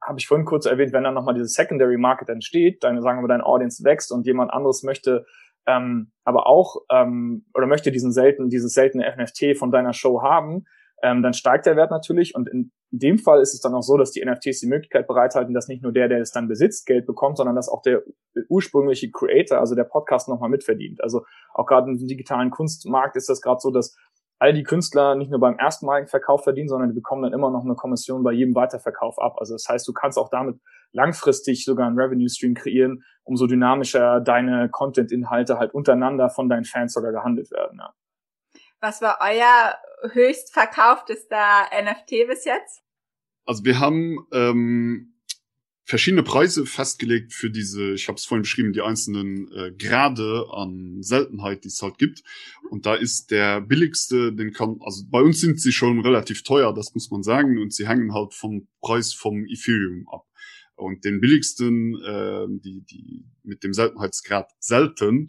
habe ich vorhin kurz erwähnt, wenn dann nochmal dieses Secondary Market entsteht, dann sagen wir, dein Audience wächst und jemand anderes möchte ähm, aber auch ähm, oder möchte diesen selten, dieses seltene NFT von deiner Show haben, ähm, dann steigt der Wert natürlich. Und in dem Fall ist es dann auch so, dass die NFTs die Möglichkeit bereithalten, dass nicht nur der, der es dann besitzt, Geld bekommt, sondern dass auch der ursprüngliche Creator, also der Podcast, nochmal mitverdient. Also auch gerade im digitalen Kunstmarkt ist das gerade so, dass all die Künstler nicht nur beim erstmaligen Verkauf verdienen, sondern die bekommen dann immer noch eine Kommission bei jedem Weiterverkauf ab. Also das heißt, du kannst auch damit langfristig sogar einen Revenue Stream kreieren, umso dynamischer deine Content-Inhalte halt untereinander von deinen Fans sogar gehandelt werden. Ja. Was war euer höchst verkauftester NFT bis jetzt? Also wir haben ähm, verschiedene Preise festgelegt für diese, ich habe es vorhin beschrieben, die einzelnen äh, Grade an Seltenheit, die es halt gibt. Und da ist der billigste, den kann, also bei uns sind sie schon relativ teuer, das muss man sagen, und sie hängen halt vom Preis vom Ethereum ab. Und den billigsten, äh, die, die mit dem Seltenheitsgrad selten,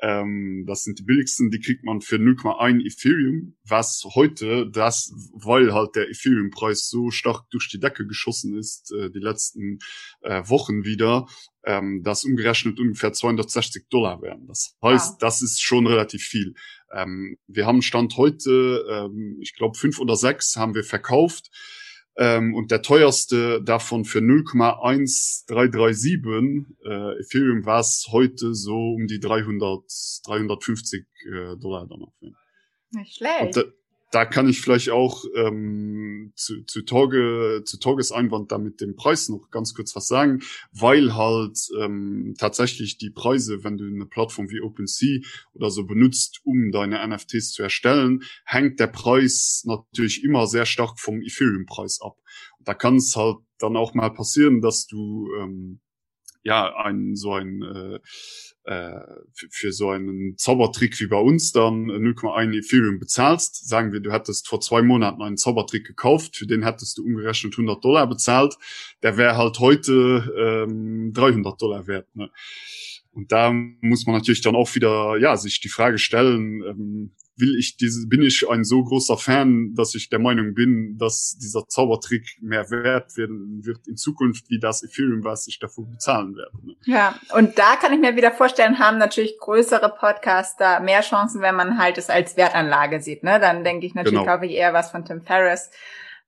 ähm, das sind die billigsten, die kriegt man für 0,1 Ethereum, was heute das, weil halt der Ethereum-Preis so stark durch die Decke geschossen ist, äh, die letzten äh, Wochen wieder, ähm, das umgerechnet ungefähr 260 Dollar werden. Das heißt, wow. das ist schon relativ viel. Ähm, wir haben Stand heute, ähm, ich glaube fünf oder sechs haben wir verkauft. Ähm, und der teuerste davon für 0,1337 äh, Ethereum war es heute so um die 300, 350 äh, Dollar dann auf. Nicht schlecht. Und, da kann ich vielleicht auch ähm, zu, zu, Tage, zu Tageseinwand da mit dem Preis noch ganz kurz was sagen, weil halt ähm, tatsächlich die Preise, wenn du eine Plattform wie OpenSea oder so benutzt, um deine NFTs zu erstellen, hängt der Preis natürlich immer sehr stark vom Ethereum-Preis ab. da kann es halt dann auch mal passieren, dass du ähm, ja ein so ein äh, äh, für so einen Zaubertrick wie bei uns dann 0,1 Ethereum bezahlst, sagen wir, du hättest vor zwei Monaten einen Zaubertrick gekauft, für den hättest du umgerechnet 100 Dollar bezahlt, der wäre halt heute ähm, 300 Dollar wert. Ne? Und da muss man natürlich dann auch wieder ja sich die Frage stellen, ähm, will ich diese, bin ich ein so großer Fan, dass ich der Meinung bin, dass dieser Zaubertrick mehr wert werden wird in Zukunft, wie das Ethereum, was ich dafür bezahlen werde. Ne? Ja, und da kann ich mir wieder vorstellen, haben natürlich größere Podcaster mehr Chancen, wenn man halt es als Wertanlage sieht. Ne? Dann denke ich natürlich, genau. kaufe ich eher was von Tim Ferriss.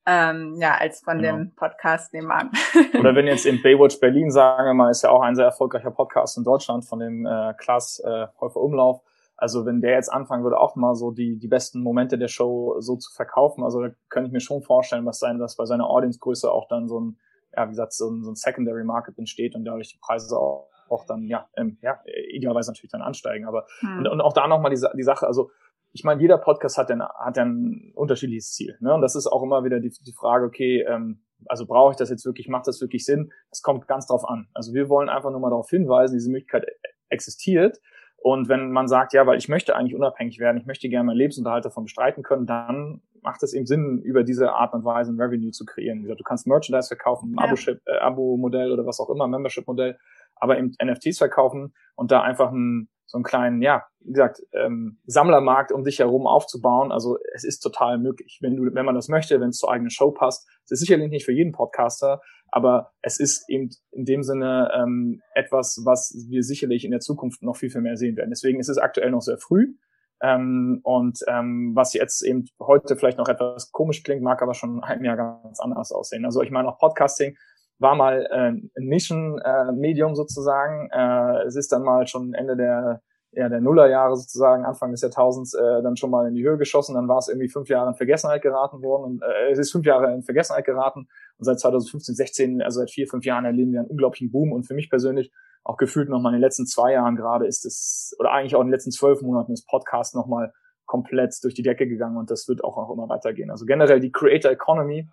Ähm, ja, als von genau. dem Podcast nebenan. Oder wenn jetzt in Baywatch Berlin, sagen wir mal, ist ja auch ein sehr erfolgreicher Podcast in Deutschland von dem äh, Klaas äh, Häufer Umlauf also wenn der jetzt anfangen würde, auch mal so die, die besten Momente der Show so zu verkaufen, also da könnte ich mir schon vorstellen, was sein, dass bei seiner Audiencegröße auch dann so ein, ja, wie gesagt, so ein, so ein Secondary Market entsteht und dadurch die Preise auch, auch dann, ja, ähm, ja, idealerweise natürlich dann ansteigen. Aber hm. und, und auch da nochmal die, die Sache, also ich meine, jeder Podcast hat dann hat ein unterschiedliches Ziel. Ne? Und das ist auch immer wieder die, die Frage, okay, ähm, also brauche ich das jetzt wirklich, macht das wirklich Sinn? Es kommt ganz drauf an. Also wir wollen einfach nur mal darauf hinweisen, diese Möglichkeit existiert. Und wenn man sagt, ja, weil ich möchte eigentlich unabhängig werden, ich möchte gerne meinen Lebensunterhalt davon bestreiten können, dann macht es eben Sinn, über diese Art und Weise ein Revenue zu kreieren. Wie gesagt, du kannst Merchandise verkaufen, ein ja. äh, Abo-Modell oder was auch immer, Membership-Modell, aber eben NFTs verkaufen und da einfach ein so einen kleinen, ja, wie gesagt, ähm, Sammlermarkt um dich herum aufzubauen. Also es ist total möglich, wenn du, wenn man das möchte, wenn es zur eigenen Show passt. Es ist sicherlich nicht für jeden Podcaster, aber es ist eben in dem Sinne ähm, etwas, was wir sicherlich in der Zukunft noch viel, viel mehr sehen werden. Deswegen ist es aktuell noch sehr früh. Ähm, und ähm, was jetzt eben heute vielleicht noch etwas komisch klingt, mag aber schon ein Jahr ganz anders aussehen. Also ich meine auch Podcasting war mal äh, ein Nischen-Medium äh, sozusagen. Äh, es ist dann mal schon Ende der ja, der Nullerjahre sozusagen, Anfang des Jahrtausends, äh, dann schon mal in die Höhe geschossen. Dann war es irgendwie fünf Jahre in Vergessenheit geraten worden. Und, äh, es ist fünf Jahre in Vergessenheit geraten. Und seit 2015, 16, also seit vier, fünf Jahren erleben wir einen unglaublichen Boom. Und für mich persönlich auch gefühlt nochmal in den letzten zwei Jahren gerade ist es, oder eigentlich auch in den letzten zwölf Monaten ist Podcast nochmal komplett durch die Decke gegangen. Und das wird auch noch immer weitergehen. Also generell die Creator Economy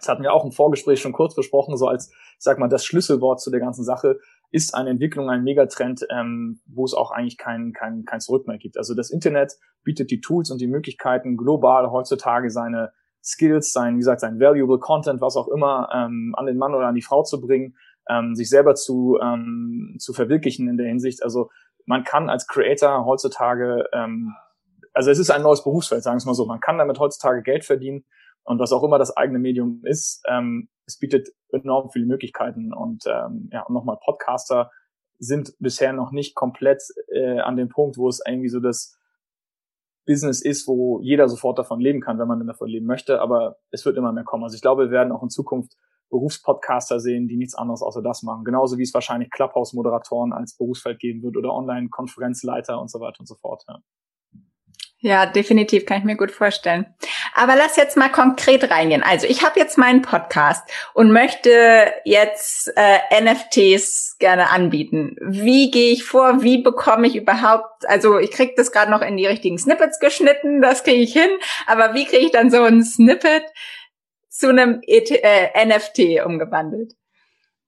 das hatten wir auch im Vorgespräch schon kurz besprochen, so als, sag mal, das Schlüsselwort zu der ganzen Sache ist eine Entwicklung, ein Megatrend, ähm, wo es auch eigentlich kein, kein, kein Zurück mehr gibt. Also das Internet bietet die Tools und die Möglichkeiten, global heutzutage seine Skills, sein, wie gesagt, sein valuable Content, was auch immer, ähm, an den Mann oder an die Frau zu bringen, ähm, sich selber zu, ähm, zu verwirklichen in der Hinsicht. Also man kann als Creator heutzutage, ähm, also es ist ein neues Berufsfeld, sagen wir es mal so, man kann damit heutzutage Geld verdienen und was auch immer das eigene Medium ist, ähm, es bietet enorm viele Möglichkeiten. Und ähm, ja, und nochmal, Podcaster sind bisher noch nicht komplett äh, an dem Punkt, wo es irgendwie so das Business ist, wo jeder sofort davon leben kann, wenn man denn davon leben möchte. Aber es wird immer mehr kommen. Also ich glaube, wir werden auch in Zukunft Berufspodcaster sehen, die nichts anderes außer das machen. Genauso wie es wahrscheinlich Clubhouse-Moderatoren als Berufsfeld geben wird oder Online-Konferenzleiter und so weiter und so fort. Ja. Ja, definitiv, kann ich mir gut vorstellen. Aber lass jetzt mal konkret reingehen. Also ich habe jetzt meinen Podcast und möchte jetzt äh, NFTs gerne anbieten. Wie gehe ich vor? Wie bekomme ich überhaupt, also ich kriege das gerade noch in die richtigen Snippets geschnitten, das kriege ich hin, aber wie kriege ich dann so ein Snippet zu einem ET, äh, NFT umgewandelt?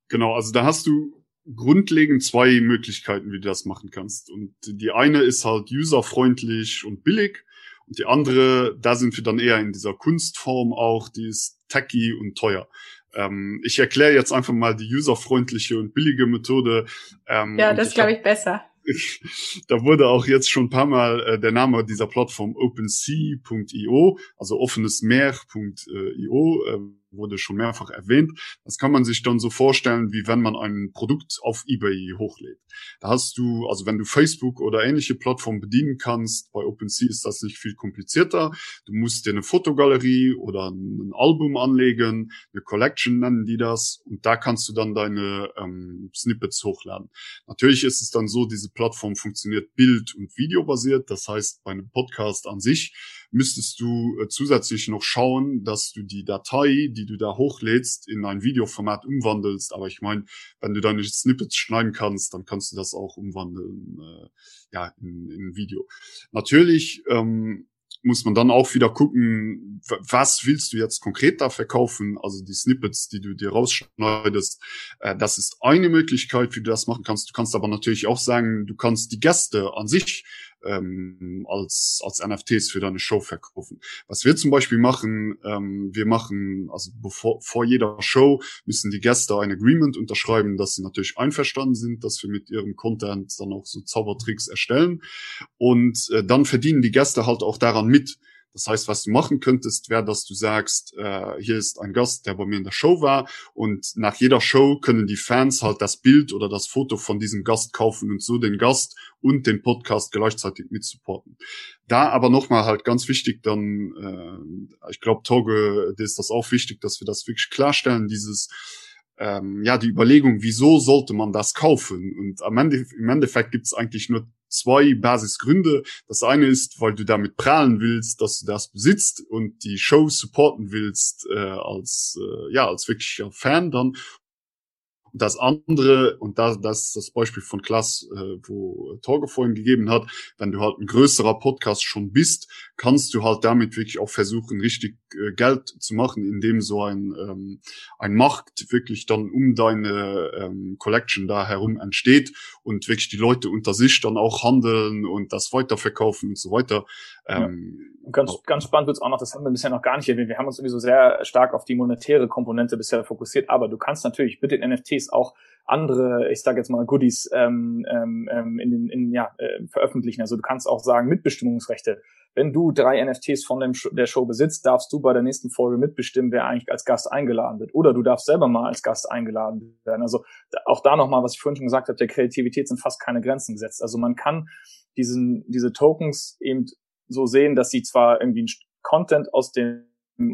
Genau, also da hast du grundlegend zwei Möglichkeiten, wie du das machen kannst. Und die eine ist halt userfreundlich und billig. Und die andere, da sind wir dann eher in dieser Kunstform auch, die ist tacky und teuer. Ähm, ich erkläre jetzt einfach mal die userfreundliche und billige Methode. Ähm, ja, das glaube ich besser. da wurde auch jetzt schon ein paar Mal äh, der Name dieser Plattform OpenSea.io, also offenes Meer.io, äh, wurde schon mehrfach erwähnt. Das kann man sich dann so vorstellen, wie wenn man ein Produkt auf eBay hochlädt. Da hast du, also wenn du Facebook oder ähnliche Plattformen bedienen kannst, bei OpenSea ist das nicht viel komplizierter. Du musst dir eine Fotogalerie oder ein Album anlegen, eine Collection nennen die das, und da kannst du dann deine ähm, Snippets hochladen. Natürlich ist es dann so, diese Plattform funktioniert Bild- und Videobasiert. Das heißt, bei einem Podcast an sich müsstest du äh, zusätzlich noch schauen, dass du die Datei, die du da hochlädst, in ein Videoformat umwandelst. Aber ich meine, wenn du deine Snippets schneiden kannst, dann kannst du das auch umwandeln äh, ja, in, in Video. Natürlich ähm, muss man dann auch wieder gucken, was willst du jetzt konkret da verkaufen? Also die Snippets, die du dir rausschneidest, äh, das ist eine Möglichkeit, wie du das machen kannst. Du kannst aber natürlich auch sagen, du kannst die Gäste an sich ähm, als, als NFTs für deine Show verkaufen. Was wir zum Beispiel machen, ähm, wir machen, also bevor, vor jeder Show müssen die Gäste ein Agreement unterschreiben, dass sie natürlich einverstanden sind, dass wir mit ihrem Content dann auch so Zaubertricks erstellen. Und äh, dann verdienen die Gäste halt auch daran mit. Das heißt, was du machen könntest, wäre, dass du sagst, äh, hier ist ein Gast, der bei mir in der Show war und nach jeder Show können die Fans halt das Bild oder das Foto von diesem Gast kaufen und so den Gast und den Podcast gleichzeitig mit supporten. Da aber nochmal halt ganz wichtig, dann, äh, ich glaube, Toge, dir ist das auch wichtig, dass wir das wirklich klarstellen, dieses ähm, ja, die Überlegung, wieso sollte man das kaufen? Und am Ende, im Endeffekt gibt es eigentlich nur zwei Basisgründe. Das eine ist, weil du damit prahlen willst, dass du das besitzt und die Show supporten willst äh, als äh, ja als wirklicher Fan dann das andere, und da, das ist das Beispiel von Klaas, äh, wo Torge vorhin gegeben hat, wenn du halt ein größerer Podcast schon bist, kannst du halt damit wirklich auch versuchen, richtig äh, Geld zu machen, indem so ein, ähm, ein Markt wirklich dann um deine ähm, Collection da herum entsteht und wirklich die Leute unter sich dann auch handeln und das weiterverkaufen und so weiter. Ähm, ja. Ganz, ganz spannend wird's auch noch, das haben wir bisher noch gar nicht erwähnt. Wir haben uns sowieso sehr stark auf die monetäre Komponente bisher fokussiert, aber du kannst natürlich mit den NFTs auch andere, ich sage jetzt mal, Goodies ähm, ähm, ähm, in den, in, ja, äh, veröffentlichen. Also du kannst auch sagen, Mitbestimmungsrechte. Wenn du drei NFTs von dem, der Show besitzt, darfst du bei der nächsten Folge mitbestimmen, wer eigentlich als Gast eingeladen wird. Oder du darfst selber mal als Gast eingeladen werden. Also auch da nochmal, was ich vorhin schon gesagt habe, der Kreativität sind fast keine Grenzen gesetzt. Also man kann diesen, diese Tokens eben so sehen, dass sie zwar irgendwie Content aus dem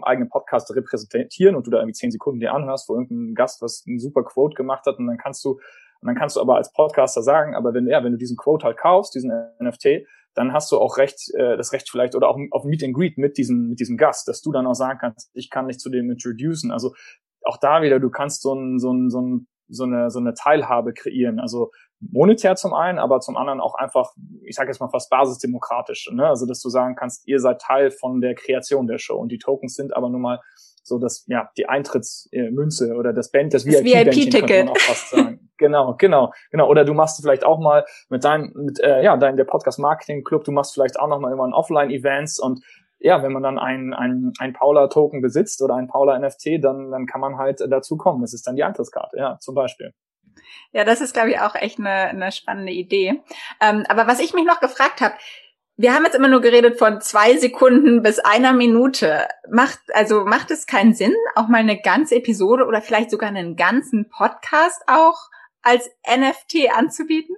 eigenen Podcast repräsentieren und du da irgendwie zehn Sekunden dir anhörst, wo irgendein Gast was ein super Quote gemacht hat und dann kannst du und dann kannst du aber als Podcaster sagen, aber wenn ja, wenn du diesen Quote halt kaufst, diesen NFT, dann hast du auch recht, äh, das Recht vielleicht oder auch auf Meet and Greet mit diesem mit diesem Gast, dass du dann auch sagen kannst, ich kann dich zu dem introducen. Also auch da wieder, du kannst so ein so ein so ein so eine so eine Teilhabe kreieren. Also monetär zum einen, aber zum anderen auch einfach, ich sage jetzt mal fast basisdemokratisch. Ne? Also dass du sagen kannst, ihr seid Teil von der Kreation der Show und die Tokens sind aber nun mal so dass ja die Eintrittsmünze oder das Band, das, das VIP-Ticket. VIP genau, genau, genau. Oder du machst vielleicht auch mal mit deinem, mit, äh, ja, dein der Podcast Marketing Club, du machst vielleicht auch noch mal immer ein Offline-Events und ja, wenn man dann ein, ein, ein Paula-Token besitzt oder ein Paula-NFT, dann, dann kann man halt dazu kommen. Das ist dann die Eintrittskarte, ja, zum Beispiel. Ja, das ist, glaube ich, auch echt eine, eine spannende Idee. Ähm, aber was ich mich noch gefragt habe, wir haben jetzt immer nur geredet von zwei Sekunden bis einer Minute. Macht, also macht es keinen Sinn, auch mal eine ganze Episode oder vielleicht sogar einen ganzen Podcast auch als NFT anzubieten?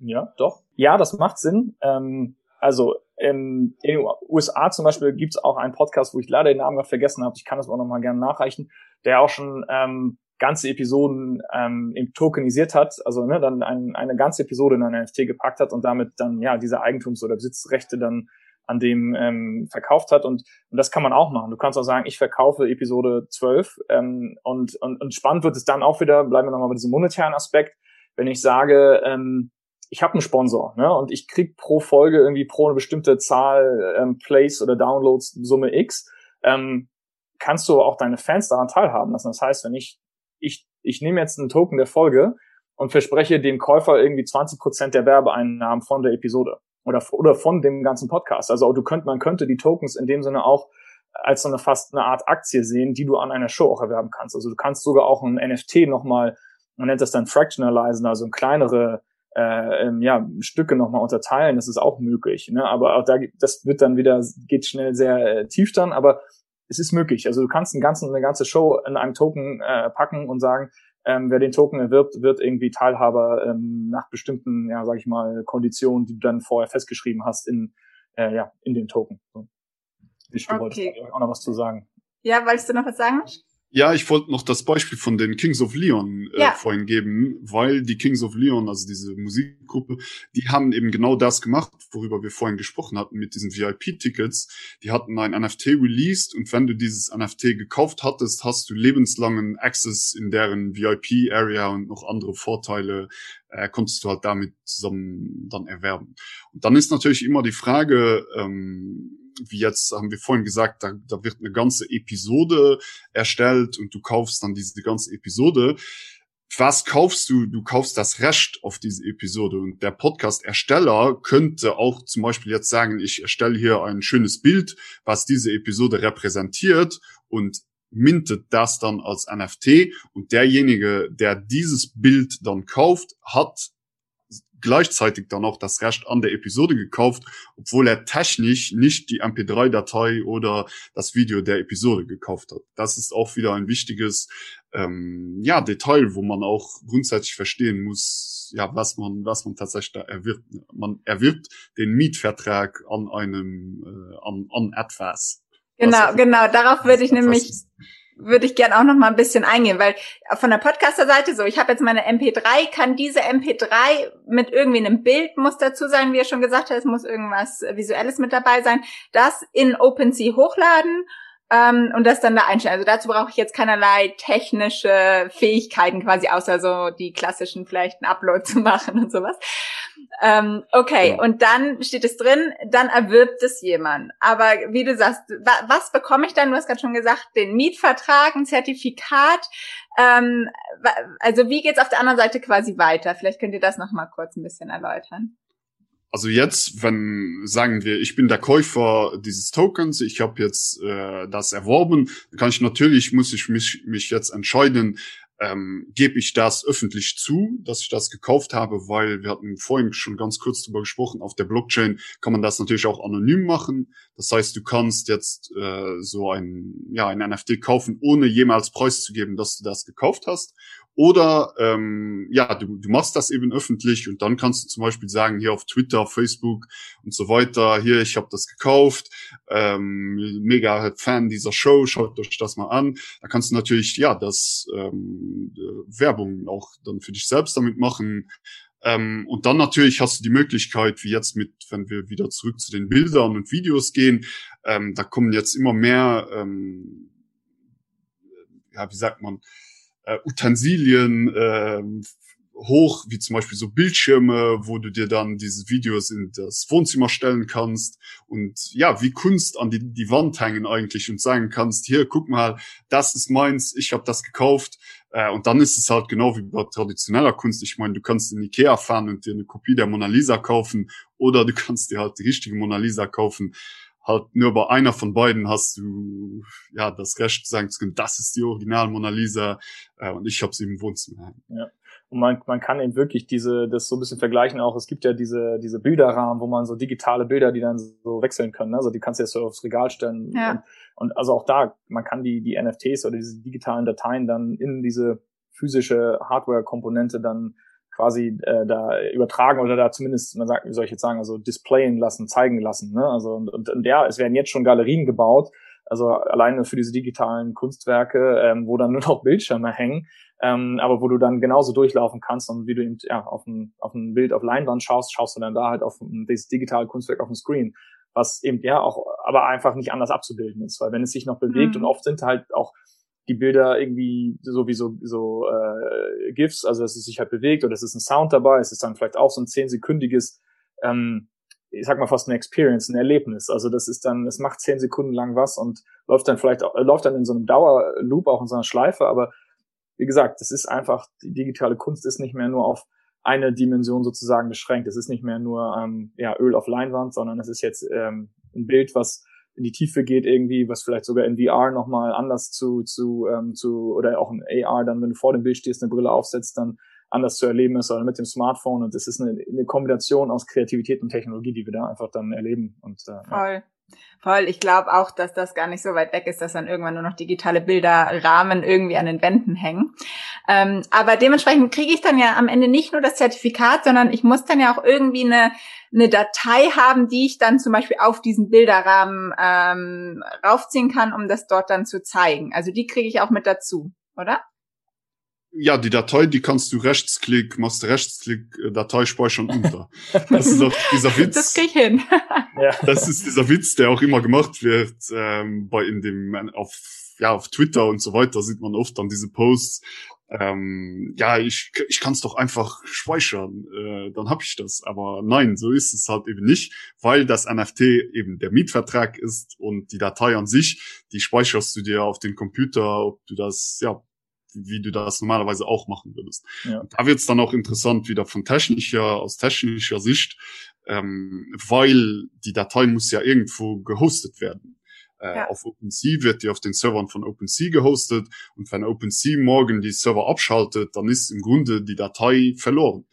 Ja, doch. Ja, das macht Sinn. Ähm, also in den USA zum Beispiel gibt's auch einen Podcast, wo ich leider den Namen gerade vergessen habe. Ich kann das auch noch mal gerne nachreichen, der auch schon ähm, ganze Episoden ähm, tokenisiert hat, also ne, dann ein, eine ganze Episode in ein NFT gepackt hat und damit dann ja diese Eigentums- oder Besitzrechte dann an dem ähm, verkauft hat und, und das kann man auch machen. Du kannst auch sagen, ich verkaufe Episode 12 ähm, und, und, und spannend wird es dann auch wieder, bleiben wir nochmal bei diesem monetären Aspekt, wenn ich sage, ähm, ich habe einen Sponsor ne, und ich krieg pro Folge irgendwie pro eine bestimmte Zahl ähm, Plays oder Downloads Summe X, ähm, kannst du auch deine Fans daran teilhaben lassen. Das heißt, wenn ich ich, ich nehme jetzt einen Token der Folge und verspreche dem Käufer irgendwie 20 Prozent der Werbeeinnahmen von der Episode oder, oder von dem ganzen Podcast. Also du könnt, man könnte die Tokens in dem Sinne auch als so eine fast eine Art Aktie sehen, die du an einer Show auch erwerben kannst. Also du kannst sogar auch ein NFT nochmal, man nennt das dann Fractionalizen, also kleinere äh, ähm, ja, Stücke nochmal unterteilen, das ist auch möglich. Ne? Aber auch da, das wird dann wieder, geht schnell sehr äh, tief dann, aber es ist möglich. Also du kannst einen ganzen, eine ganze Show in einem Token äh, packen und sagen, ähm, wer den Token erwirbt, wird irgendwie Teilhaber ähm, nach bestimmten, ja, sag ich mal, Konditionen, die du dann vorher festgeschrieben hast in, äh, ja, in den Token. So. Ich okay. wollte auch noch was zu sagen. Ja, wolltest du noch was sagen? Ja, ich wollte noch das Beispiel von den Kings of Leon äh, ja. vorhin geben, weil die Kings of Leon, also diese Musikgruppe, die haben eben genau das gemacht, worüber wir vorhin gesprochen hatten mit diesen VIP-Tickets. Die hatten ein NFT released und wenn du dieses NFT gekauft hattest, hast du lebenslangen Access in deren VIP-Area und noch andere Vorteile äh, konntest du halt damit zusammen dann erwerben. Und dann ist natürlich immer die Frage, ähm, wie jetzt haben wir vorhin gesagt, da, da wird eine ganze Episode erstellt und du kaufst dann diese ganze Episode. Was kaufst du? Du kaufst das Recht auf diese Episode und der Podcast-Ersteller könnte auch zum Beispiel jetzt sagen, ich erstelle hier ein schönes Bild, was diese Episode repräsentiert und mintet das dann als NFT und derjenige, der dieses Bild dann kauft, hat gleichzeitig dann auch das Recht an der Episode gekauft, obwohl er technisch nicht die MP3-Datei oder das Video der Episode gekauft hat. Das ist auch wieder ein wichtiges ähm, ja, Detail, wo man auch grundsätzlich verstehen muss, ja, was man, was man tatsächlich da erwirbt. Man erwirbt den Mietvertrag an einem, äh, an, an etwas. Genau, genau. Darauf würde ich nämlich würde ich gern auch noch mal ein bisschen eingehen, weil von der Podcaster-Seite so, ich habe jetzt meine MP3, kann diese MP3 mit irgendwie einem Bild, muss dazu sein, wie er schon gesagt hat, es muss irgendwas Visuelles mit dabei sein, das in OpenSea hochladen ähm, und das dann da einstellen. Also dazu brauche ich jetzt keinerlei technische Fähigkeiten quasi, außer so die klassischen vielleicht einen Upload zu machen und sowas. Ähm, okay, ja. und dann steht es drin, dann erwirbt es jemand. Aber wie du sagst, wa was bekomme ich dann? Du hast gerade schon gesagt, den Mietvertrag, ein Zertifikat. Ähm, also wie geht's auf der anderen Seite quasi weiter? Vielleicht könnt ihr das noch mal kurz ein bisschen erläutern. Also jetzt, wenn sagen wir, ich bin der Käufer dieses Tokens, ich habe jetzt äh, das erworben, kann ich natürlich muss ich mich, mich jetzt entscheiden, ähm, gebe ich das öffentlich zu, dass ich das gekauft habe, weil wir hatten vorhin schon ganz kurz darüber gesprochen, auf der Blockchain kann man das natürlich auch anonym machen. Das heißt, du kannst jetzt äh, so ein, ja, ein NFT kaufen, ohne jemals preiszugeben, dass du das gekauft hast. Oder ähm, ja, du, du machst das eben öffentlich und dann kannst du zum Beispiel sagen, hier auf Twitter, Facebook und so weiter, hier, ich habe das gekauft, ähm, mega Fan dieser Show, schaut euch das mal an. Da kannst du natürlich, ja, das ähm, Werbung auch dann für dich selbst damit machen. Ähm, und dann natürlich hast du die Möglichkeit, wie jetzt mit, wenn wir wieder zurück zu den Bildern und Videos gehen, ähm, da kommen jetzt immer mehr, ähm, ja, wie sagt man, äh, Utensilien äh, hoch, wie zum Beispiel so Bildschirme, wo du dir dann diese Videos in das Wohnzimmer stellen kannst und ja, wie Kunst an die, die Wand hängen eigentlich und sagen kannst, hier, guck mal, das ist meins, ich habe das gekauft. Äh, und dann ist es halt genau wie bei traditioneller Kunst. Ich meine, du kannst in Ikea fahren und dir eine Kopie der Mona Lisa kaufen oder du kannst dir halt die richtige Mona Lisa kaufen halt nur bei einer von beiden hast du ja das Recht zu sagen, das ist die Original Mona Lisa äh, und ich habe sie im Wohnzimmer. Ja. Und man, man kann eben wirklich diese, das so ein bisschen vergleichen auch. Es gibt ja diese, diese Bilderrahmen, wo man so digitale Bilder, die dann so wechseln können. Ne? Also die kannst du jetzt so aufs Regal stellen. Ja. Und, und also auch da, man kann die, die NFTs oder diese digitalen Dateien dann in diese physische Hardware-Komponente dann quasi äh, da übertragen oder da zumindest, man sagt, wie soll ich jetzt sagen, also displayen lassen, zeigen lassen. Ne? Also und, und, und ja, es werden jetzt schon Galerien gebaut, also alleine für diese digitalen Kunstwerke, ähm, wo dann nur noch Bildschirme hängen, ähm, aber wo du dann genauso durchlaufen kannst und wie du eben ja, auf ein, auf ein Bild auf Leinwand schaust, schaust du dann da halt auf dieses digitale Kunstwerk auf dem Screen, was eben ja auch aber einfach nicht anders abzubilden ist, weil wenn es sich noch bewegt mhm. und oft sind halt auch die Bilder irgendwie sowieso so äh, GIFs, also dass es sich halt bewegt oder es ist ein Sound dabei, es ist dann vielleicht auch so ein zehnsekündiges, ähm, ich sag mal fast eine Experience, ein Erlebnis. Also das ist dann, es macht zehn Sekunden lang was und läuft dann vielleicht äh, läuft dann in so einem Dauerloop, auch in so einer Schleife, aber wie gesagt, das ist einfach, die digitale Kunst ist nicht mehr nur auf eine Dimension sozusagen beschränkt. Es ist nicht mehr nur ähm, ja, Öl auf Leinwand, sondern es ist jetzt ähm, ein Bild, was in die Tiefe geht irgendwie, was vielleicht sogar in VR nochmal anders zu, zu, ähm, zu, oder auch in AR dann, wenn du vor dem Bild stehst, eine Brille aufsetzt, dann anders zu erleben ist oder mit dem Smartphone. Und das ist eine, eine Kombination aus Kreativität und Technologie, die wir da einfach dann erleben. Und äh, Voll. Voll. Ich glaube auch, dass das gar nicht so weit weg ist, dass dann irgendwann nur noch digitale Bilderrahmen irgendwie an den Wänden hängen. Ähm, aber dementsprechend kriege ich dann ja am Ende nicht nur das Zertifikat, sondern ich muss dann ja auch irgendwie eine, eine Datei haben, die ich dann zum Beispiel auf diesen Bilderrahmen ähm, raufziehen kann, um das dort dann zu zeigen. Also die kriege ich auch mit dazu, oder? Ja, die Datei, die kannst du rechtsklick, machst rechtsklick, äh, Datei speichern unter. Das ist auch dieser Witz. Das krieg ich hin. Das ist dieser Witz, der auch immer gemacht wird, ähm, bei in dem, auf, ja, auf Twitter und so weiter sieht man oft dann diese Posts. Ähm, ja, ich, ich kann es doch einfach speichern, äh, dann hab ich das. Aber nein, so ist es halt eben nicht, weil das NFT eben der Mietvertrag ist und die Datei an sich, die speicherst du dir auf den Computer, ob du das, ja, wie du das normalerweise auch machen würdest. Ja. Da wird es dann auch interessant wieder von technischer, aus technischer Sicht, ähm, weil die Datei muss ja irgendwo gehostet werden. Äh, ja. Auf OpenSea wird die auf den Servern von OpenSea gehostet und wenn OpenSea morgen die Server abschaltet, dann ist im Grunde die Datei verloren.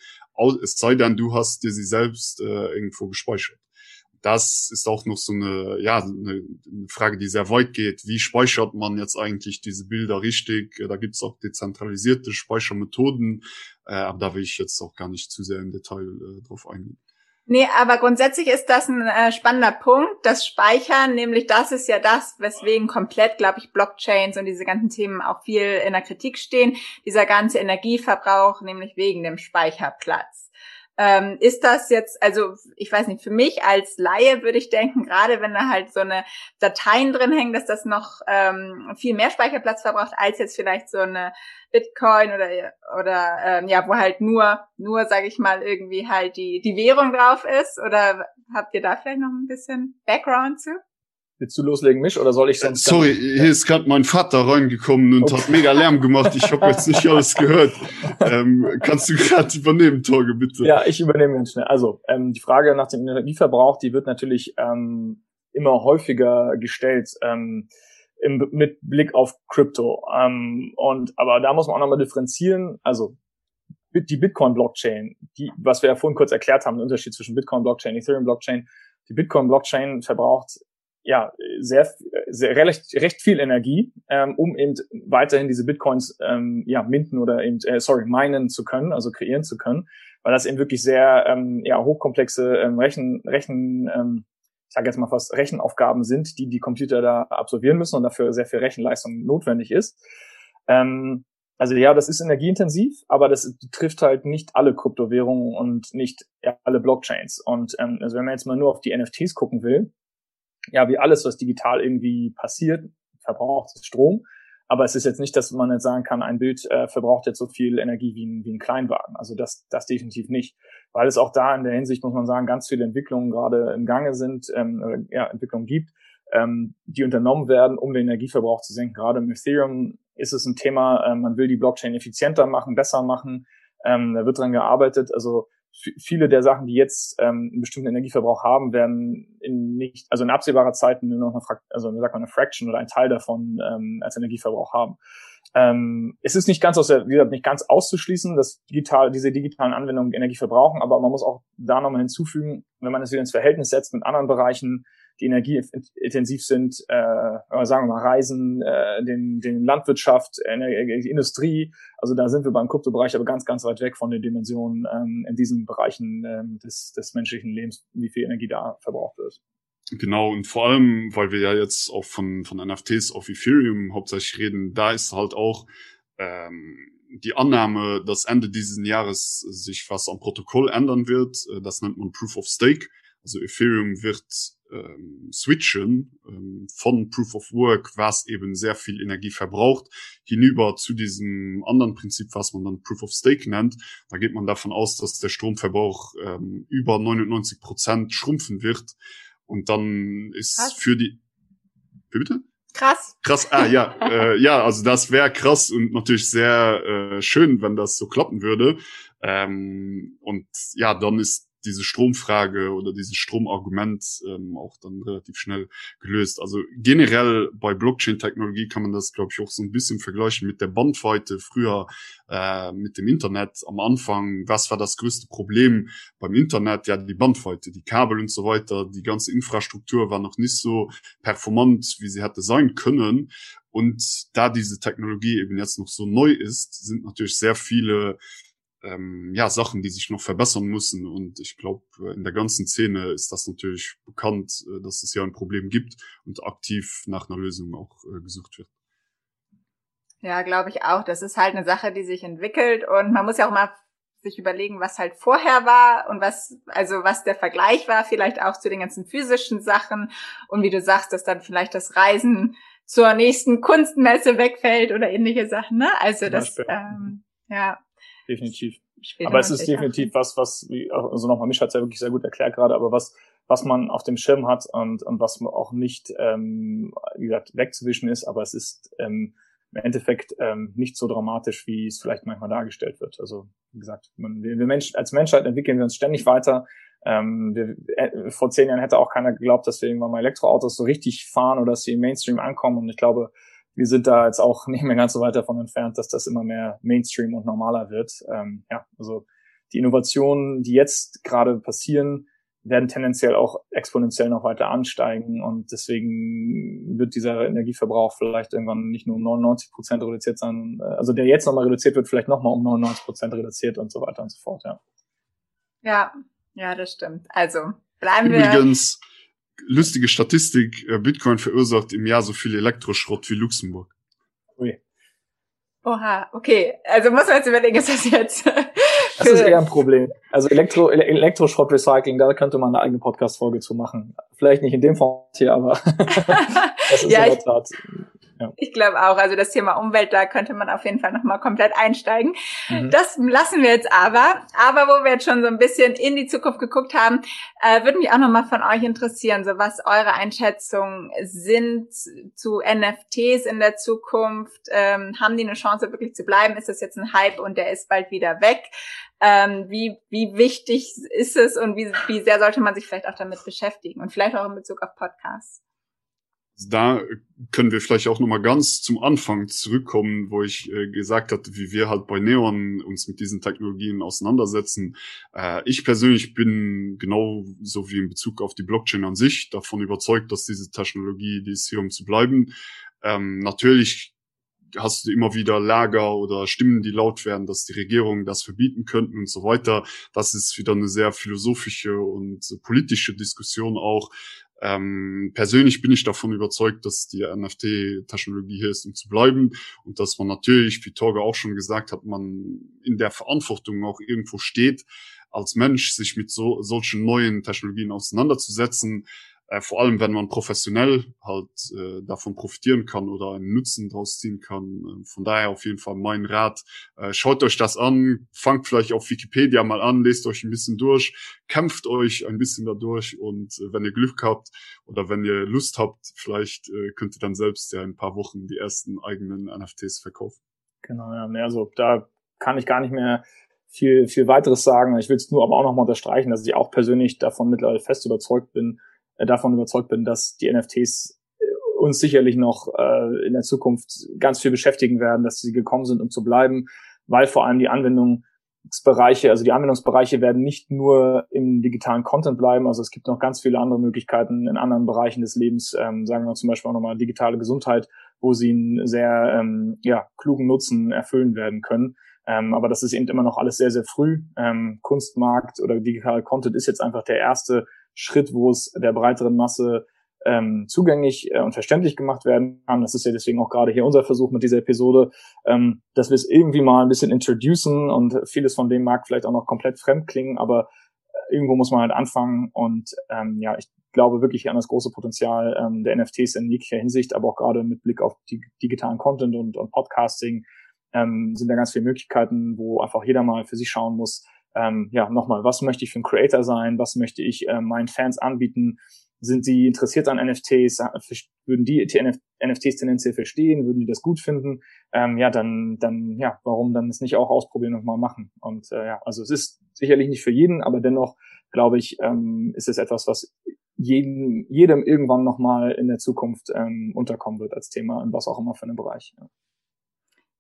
Es sei denn, du hast dir sie selbst äh, irgendwo gespeichert das ist auch noch so eine, ja, eine, Frage, die sehr weit geht. Wie speichert man jetzt eigentlich diese Bilder richtig? Da gibt's auch dezentralisierte Speichermethoden, äh, aber da will ich jetzt auch gar nicht zu sehr im Detail äh, drauf eingehen. Nee, aber grundsätzlich ist das ein äh, spannender Punkt, das Speichern, nämlich das ist ja das, weswegen komplett, glaube ich, Blockchains und diese ganzen Themen auch viel in der Kritik stehen. Dieser ganze Energieverbrauch, nämlich wegen dem Speicherplatz. Ähm, ist das jetzt, also ich weiß nicht, für mich als Laie würde ich denken, gerade wenn da halt so eine Dateien drin hängen, dass das noch ähm, viel mehr Speicherplatz verbraucht als jetzt vielleicht so eine Bitcoin oder oder ähm, ja, wo halt nur nur sage ich mal irgendwie halt die die Währung drauf ist. Oder habt ihr da vielleicht noch ein bisschen Background zu? Willst du loslegen, mich, oder soll ich sonst? Sorry, hier ist gerade mein Vater reingekommen und okay. hat mega Lärm gemacht. Ich habe jetzt nicht alles gehört. Ähm, kannst du gerade übernehmen, Torge, bitte? Ja, ich übernehme ganz schnell. Also, ähm, die Frage nach dem Energieverbrauch, die wird natürlich ähm, immer häufiger gestellt. Ähm, im, mit Blick auf Krypto. Ähm, und aber da muss man auch nochmal differenzieren. Also die Bitcoin-Blockchain, die, was wir ja vorhin kurz erklärt haben, der Unterschied zwischen Bitcoin-Blockchain, Ethereum-Blockchain. Die Bitcoin-Blockchain verbraucht ja sehr, sehr recht, recht viel Energie, ähm, um eben weiterhin diese Bitcoins ähm, ja minten oder eben äh, sorry minen zu können, also kreieren zu können, weil das eben wirklich sehr ähm, ja hochkomplexe ähm, Rechen Rechen ähm, ich sage jetzt mal fast Rechenaufgaben sind, die die Computer da absolvieren müssen und dafür sehr viel Rechenleistung notwendig ist. Ähm, also ja, das ist energieintensiv, aber das trifft halt nicht alle Kryptowährungen und nicht alle Blockchains. Und ähm, also wenn man jetzt mal nur auf die NFTs gucken will, ja, wie alles, was digital irgendwie passiert, verbraucht Strom. Aber es ist jetzt nicht, dass man jetzt sagen kann, ein Bild äh, verbraucht jetzt so viel Energie wie ein, wie ein Kleinwagen. Also das, das definitiv nicht. Weil es auch da in der Hinsicht, muss man sagen, ganz viele Entwicklungen gerade im Gange sind, ähm, ja, Entwicklungen gibt, ähm, die unternommen werden, um den Energieverbrauch zu senken. Gerade im Ethereum ist es ein Thema, äh, man will die Blockchain effizienter machen, besser machen. Ähm, da wird dran gearbeitet. Also viele der Sachen, die jetzt ähm, einen bestimmten Energieverbrauch haben, werden in nicht, also in absehbarer Zeit nur noch eine, also sagt man eine Fraction oder ein Teil davon ähm, als Energieverbrauch haben. Ähm, es ist nicht ganz aus der, wie gesagt, nicht ganz auszuschließen, dass digital, diese digitalen Anwendungen Energie verbrauchen, aber man muss auch da nochmal hinzufügen, wenn man das wieder ins Verhältnis setzt mit anderen Bereichen, die energieintensiv sind, äh, sagen wir mal Reisen, äh, den, den Landwirtschaft, äh, Industrie. Also da sind wir beim Kryptobereich aber ganz, ganz weit weg von den Dimensionen ähm, in diesen Bereichen ähm, des, des menschlichen Lebens, wie viel Energie da verbraucht wird. Genau, und vor allem, weil wir ja jetzt auch von, von NFTs auf Ethereum hauptsächlich reden, da ist halt auch ähm, die Annahme, dass Ende dieses Jahres sich was am Protokoll ändern wird. Äh, das nennt man Proof of Stake. Also Ethereum wird ähm, switchen ähm, von Proof of Work, was eben sehr viel Energie verbraucht, hinüber zu diesem anderen Prinzip, was man dann Proof of Stake nennt. Da geht man davon aus, dass der Stromverbrauch ähm, über 99 Prozent schrumpfen wird. Und dann ist krass. für die... Wie bitte? Krass. Krass, ah ja, äh, ja, also das wäre krass und natürlich sehr äh, schön, wenn das so klappen würde. Ähm, und ja, dann ist diese Stromfrage oder dieses Stromargument ähm, auch dann relativ schnell gelöst. Also generell bei Blockchain-Technologie kann man das, glaube ich, auch so ein bisschen vergleichen mit der Bandweite früher äh, mit dem Internet am Anfang. Was war das größte Problem beim Internet? Ja, die Bandweite, die Kabel und so weiter. Die ganze Infrastruktur war noch nicht so performant, wie sie hätte sein können. Und da diese Technologie eben jetzt noch so neu ist, sind natürlich sehr viele ähm, ja, Sachen, die sich noch verbessern müssen. Und ich glaube, in der ganzen Szene ist das natürlich bekannt, äh, dass es ja ein Problem gibt und aktiv nach einer Lösung auch äh, gesucht wird. Ja, glaube ich auch. Das ist halt eine Sache, die sich entwickelt und man muss ja auch mal sich überlegen, was halt vorher war und was, also was der Vergleich war, vielleicht auch zu den ganzen physischen Sachen und wie du sagst, dass dann vielleicht das Reisen zur nächsten Kunstmesse wegfällt oder ähnliche Sachen, ne? Also das, ähm, ja, definitiv. aber es ist definitiv was, was, also nochmal, mich hat es ja wirklich sehr gut erklärt gerade, aber was, was man auf dem Schirm hat und, und was auch nicht, ähm, wie gesagt, wegzuwischen ist, aber es ist ähm, im Endeffekt ähm, nicht so dramatisch, wie es vielleicht manchmal dargestellt wird. Also wie gesagt, man, wir, wir Mensch, als Menschheit entwickeln wir uns ständig weiter. Ähm, wir, äh, vor zehn Jahren hätte auch keiner geglaubt, dass wir irgendwann mal Elektroautos so richtig fahren oder dass sie im Mainstream ankommen. Und ich glaube, wir sind da jetzt auch nicht mehr ganz so weit davon entfernt, dass das immer mehr Mainstream und normaler wird. Ähm, ja, also die Innovationen, die jetzt gerade passieren, werden tendenziell auch exponentiell noch weiter ansteigen und deswegen wird dieser Energieverbrauch vielleicht irgendwann nicht nur um 99 Prozent reduziert sein, äh, also der jetzt nochmal reduziert wird, vielleicht nochmal um 99 Prozent reduziert und so weiter und so fort, ja. Ja, ja, das stimmt. Also bleiben wir. Übrigens, lustige Statistik, äh, Bitcoin verursacht im Jahr so viel Elektroschrott wie Luxemburg. Ui. Oha, okay. Also muss man jetzt überlegen, ist das jetzt. das ist eher ein Problem. Also Elektro, Elektroschrott-Recycling, da könnte man eine eigene Podcast-Folge zu machen. Vielleicht nicht in dem Format hier, aber das ist ja, in der Tat ja. Ich glaube auch. Also das Thema Umwelt, da könnte man auf jeden Fall nochmal komplett einsteigen. Mhm. Das lassen wir jetzt aber. Aber wo wir jetzt schon so ein bisschen in die Zukunft geguckt haben, äh, würde mich auch nochmal von euch interessieren, so was eure Einschätzungen sind zu NFTs in der Zukunft. Ähm, haben die eine Chance wirklich zu bleiben? Ist das jetzt ein Hype und der ist bald wieder weg? Ähm, wie, wie wichtig ist es und wie, wie sehr sollte man sich vielleicht auch damit beschäftigen? Und vielleicht auch in Bezug auf Podcasts. Da können wir vielleicht auch nochmal ganz zum Anfang zurückkommen, wo ich äh, gesagt hatte, wie wir halt bei Neon uns mit diesen Technologien auseinandersetzen. Äh, ich persönlich bin genau so wie in Bezug auf die Blockchain an sich davon überzeugt, dass diese Technologie, die ist hier, um zu bleiben. Ähm, natürlich hast du immer wieder Lager oder Stimmen, die laut werden, dass die Regierungen das verbieten könnten und so weiter. Das ist wieder eine sehr philosophische und politische Diskussion auch. Ähm, persönlich bin ich davon überzeugt, dass die NFT-Technologie hier ist, um zu bleiben und dass man natürlich, wie Torge auch schon gesagt hat, man in der Verantwortung auch irgendwo steht, als Mensch sich mit so, solchen neuen Technologien auseinanderzusetzen, äh, vor allem wenn man professionell halt äh, davon profitieren kann oder einen Nutzen draus ziehen kann. Äh, von daher auf jeden Fall mein Rat, äh, schaut euch das an, fangt vielleicht auf Wikipedia mal an, lest euch ein bisschen durch, kämpft euch ein bisschen dadurch und äh, wenn ihr Glück habt oder wenn ihr Lust habt, vielleicht äh, könnt ihr dann selbst ja in ein paar Wochen die ersten eigenen NFTs verkaufen. Genau, ja, also da kann ich gar nicht mehr viel, viel weiteres sagen. Ich will es nur aber auch nochmal unterstreichen, dass ich auch persönlich davon mittlerweile fest überzeugt bin, davon überzeugt bin, dass die NFTs äh, uns sicherlich noch äh, in der Zukunft ganz viel beschäftigen werden, dass sie gekommen sind, um zu bleiben, weil vor allem die Anwendungsbereiche, also die Anwendungsbereiche werden nicht nur im digitalen Content bleiben, also es gibt noch ganz viele andere Möglichkeiten in anderen Bereichen des Lebens, ähm, sagen wir zum Beispiel auch nochmal digitale Gesundheit, wo sie einen sehr ähm, ja, klugen Nutzen erfüllen werden können. Ähm, aber das ist eben immer noch alles sehr, sehr früh. Ähm, Kunstmarkt oder digitale Content ist jetzt einfach der erste Schritt, wo es der breiteren Masse ähm, zugänglich äh, und verständlich gemacht werden kann. Das ist ja deswegen auch gerade hier unser Versuch mit dieser Episode, ähm, dass wir es irgendwie mal ein bisschen introducen und vieles von dem mag vielleicht auch noch komplett fremd klingen, aber äh, irgendwo muss man halt anfangen und ähm, ja, ich glaube wirklich an das große Potenzial ähm, der NFTs in jeglicher Hinsicht, aber auch gerade mit Blick auf die digitalen Content und, und Podcasting ähm, sind da ganz viele Möglichkeiten, wo einfach jeder mal für sich schauen muss, ähm, ja, nochmal, was möchte ich für ein Creator sein? Was möchte ich äh, meinen Fans anbieten? Sind sie interessiert an NFTs? Würden die NFTs tendenziell verstehen? Würden die das gut finden? Ähm, ja, dann, dann, ja, warum dann es nicht auch ausprobieren und mal machen? Und äh, ja, also es ist sicherlich nicht für jeden, aber dennoch glaube ich, ähm, ist es etwas, was jedem, jedem irgendwann nochmal in der Zukunft ähm, unterkommen wird als Thema, in was auch immer für einen Bereich. Ja.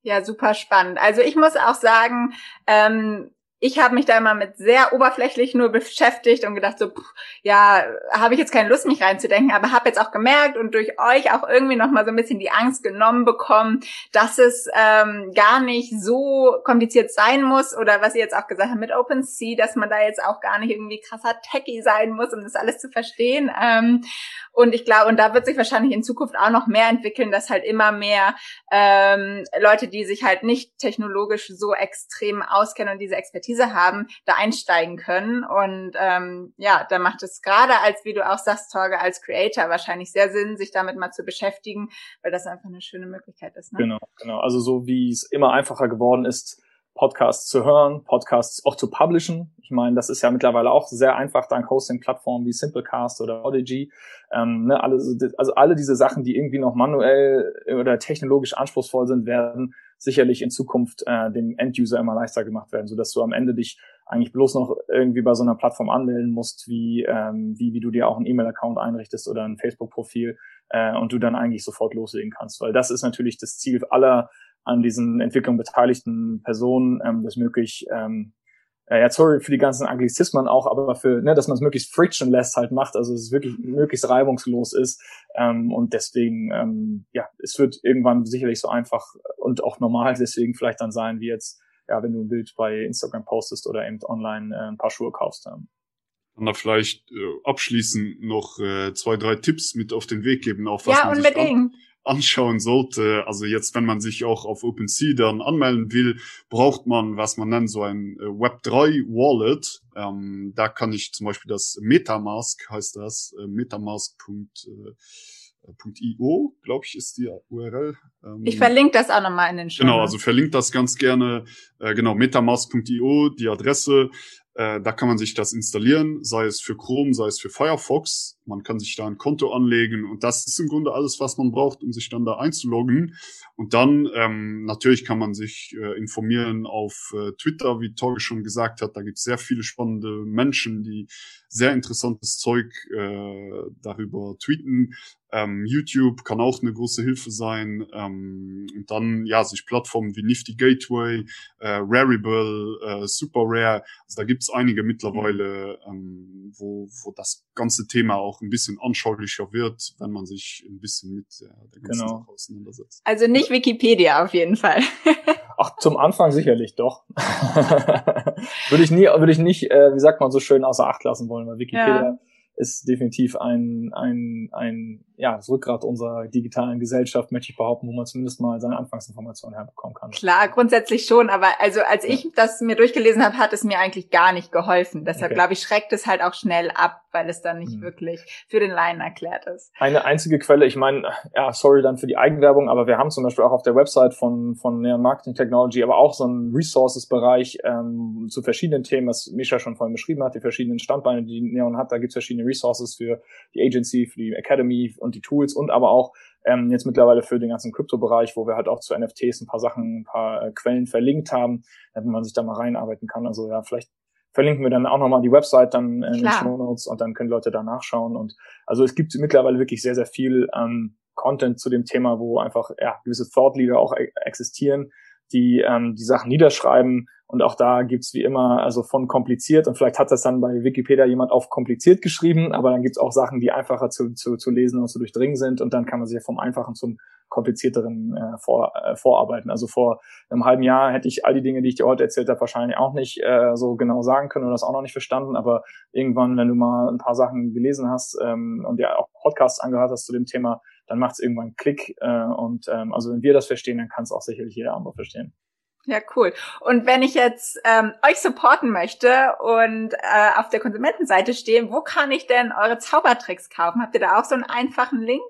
Ja, super spannend. Also ich muss auch sagen, ähm, ich habe mich da immer mit sehr oberflächlich nur beschäftigt und gedacht so, pff, ja, habe ich jetzt keine Lust, mich reinzudenken, aber habe jetzt auch gemerkt und durch euch auch irgendwie noch mal so ein bisschen die Angst genommen bekommen, dass es ähm, gar nicht so kompliziert sein muss oder was ihr jetzt auch gesagt habt mit OpenSea, dass man da jetzt auch gar nicht irgendwie krasser Techie sein muss, um das alles zu verstehen. Ähm, und ich glaube, und da wird sich wahrscheinlich in Zukunft auch noch mehr entwickeln, dass halt immer mehr ähm, Leute, die sich halt nicht technologisch so extrem auskennen und diese Expertise haben, da einsteigen können. Und ähm, ja, da macht es gerade als, wie du auch sagst, Torge, als Creator wahrscheinlich sehr Sinn, sich damit mal zu beschäftigen, weil das einfach eine schöne Möglichkeit ist. Ne? Genau, genau. Also so wie es immer einfacher geworden ist, Podcasts zu hören, Podcasts auch zu publishen. Ich meine, das ist ja mittlerweile auch sehr einfach dank Hosting-Plattformen wie Simplecast oder Audigy. Ähm, ne, alle, also alle diese Sachen, die irgendwie noch manuell oder technologisch anspruchsvoll sind, werden sicherlich in Zukunft äh, dem End-User immer leichter gemacht werden, sodass du am Ende dich eigentlich bloß noch irgendwie bei so einer Plattform anmelden musst, wie, ähm, wie, wie du dir auch einen E-Mail-Account einrichtest oder ein Facebook-Profil äh, und du dann eigentlich sofort loslegen kannst. Weil das ist natürlich das Ziel aller an diesen Entwicklungen beteiligten Personen, ähm, das möglich, ähm, äh, ja, sorry für die ganzen Anglizismen auch, aber für, ne, dass man es möglichst frictionless halt macht, also es wirklich möglichst reibungslos ist. Ähm, und deswegen, ähm, ja, es wird irgendwann sicherlich so einfach und auch normal deswegen vielleicht dann sein, wie jetzt, ja, wenn du ein Bild bei Instagram postest oder eben online äh, ein paar Schuhe kaufst. Ähm. Und da vielleicht äh, abschließend noch äh, zwei, drei Tipps mit auf den Weg geben, auf was ja, man unbedingt. sich anschauen sollte. Also jetzt, wenn man sich auch auf OpenSea dann anmelden will, braucht man, was man nennt, so ein äh, Web3 Wallet. Ähm, da kann ich zum Beispiel das Metamask, heißt das, äh, metamask.io, äh, glaube ich, ist die URL. Ähm, ich verlinke das auch nochmal in den Show. Genau, also verlinkt das ganz gerne. Äh, genau, metamask.io, die Adresse. Äh, da kann man sich das installieren, sei es für Chrome, sei es für Firefox. Man kann sich da ein Konto anlegen und das ist im Grunde alles, was man braucht, um sich dann da einzuloggen. Und dann ähm, natürlich kann man sich äh, informieren auf äh, Twitter, wie Torge schon gesagt hat. Da gibt es sehr viele spannende Menschen, die sehr interessantes Zeug äh, darüber tweeten. Ähm, YouTube kann auch eine große Hilfe sein. Ähm, und dann, ja, sich Plattformen wie Nifty Gateway, äh, Rarible, äh, Super Rare. Also da gibt es einige mittlerweile, ähm, wo, wo das ganze Thema auch ein bisschen anschaulicher wird, wenn man sich ein bisschen mit äh, der ganzen genau. Sache auseinandersetzt. Also nicht Wikipedia auf jeden Fall. Ach, zum Anfang sicherlich doch. würde ich nie, würde ich nicht, äh, wie sagt man so schön, außer Acht lassen wollen, weil Wikipedia ja. ist definitiv ein, ein, ein ja, das Rückgrat unserer digitalen Gesellschaft, möchte ich behaupten, wo man zumindest mal seine Anfangsinformationen herbekommen kann. Klar, grundsätzlich schon, aber also als ja. ich das mir durchgelesen habe, hat es mir eigentlich gar nicht geholfen. Deshalb okay. glaube ich, schreckt es halt auch schnell ab, weil es dann nicht mhm. wirklich für den Laien erklärt ist. Eine einzige Quelle, ich meine, ja, sorry dann für die Eigenwerbung, aber wir haben zum Beispiel auch auf der Website von, von Neon Marketing Technology, aber auch so einen Resources-Bereich ähm, zu verschiedenen Themen, was Misha schon vorhin beschrieben hat, die verschiedenen Standbeine, die Neon hat, da gibt es verschiedene Resources für die Agency, für die Academy und die Tools und aber auch ähm, jetzt mittlerweile für den ganzen Krypto-Bereich, wo wir halt auch zu NFTs ein paar Sachen, ein paar äh, Quellen verlinkt haben, damit man sich da mal reinarbeiten kann. Also ja, vielleicht verlinken wir dann auch nochmal die Website dann in Klar. den Show Notes und dann können Leute da nachschauen. Und also es gibt mittlerweile wirklich sehr, sehr viel ähm, Content zu dem Thema, wo einfach ja, gewisse Thought Leader auch e existieren, die ähm, die Sachen niederschreiben und auch da gibt's wie immer, also von kompliziert, und vielleicht hat das dann bei Wikipedia jemand auf kompliziert geschrieben, aber dann gibt's auch Sachen, die einfacher zu, zu, zu lesen und zu durchdringen sind. Und dann kann man sich vom Einfachen zum komplizierteren äh, vor, äh, vorarbeiten. Also vor einem halben Jahr hätte ich all die Dinge, die ich dir heute erzählt habe, wahrscheinlich auch nicht äh, so genau sagen können oder das auch noch nicht verstanden. Aber irgendwann, wenn du mal ein paar Sachen gelesen hast ähm, und dir auch Podcasts angehört hast zu dem Thema, dann macht es irgendwann Klick. Äh, und ähm, also wenn wir das verstehen, dann kann es auch sicherlich jeder andere verstehen. Ja, cool. Und wenn ich jetzt ähm, euch supporten möchte und äh, auf der Konsumentenseite stehen, wo kann ich denn eure Zaubertricks kaufen? Habt ihr da auch so einen einfachen Link?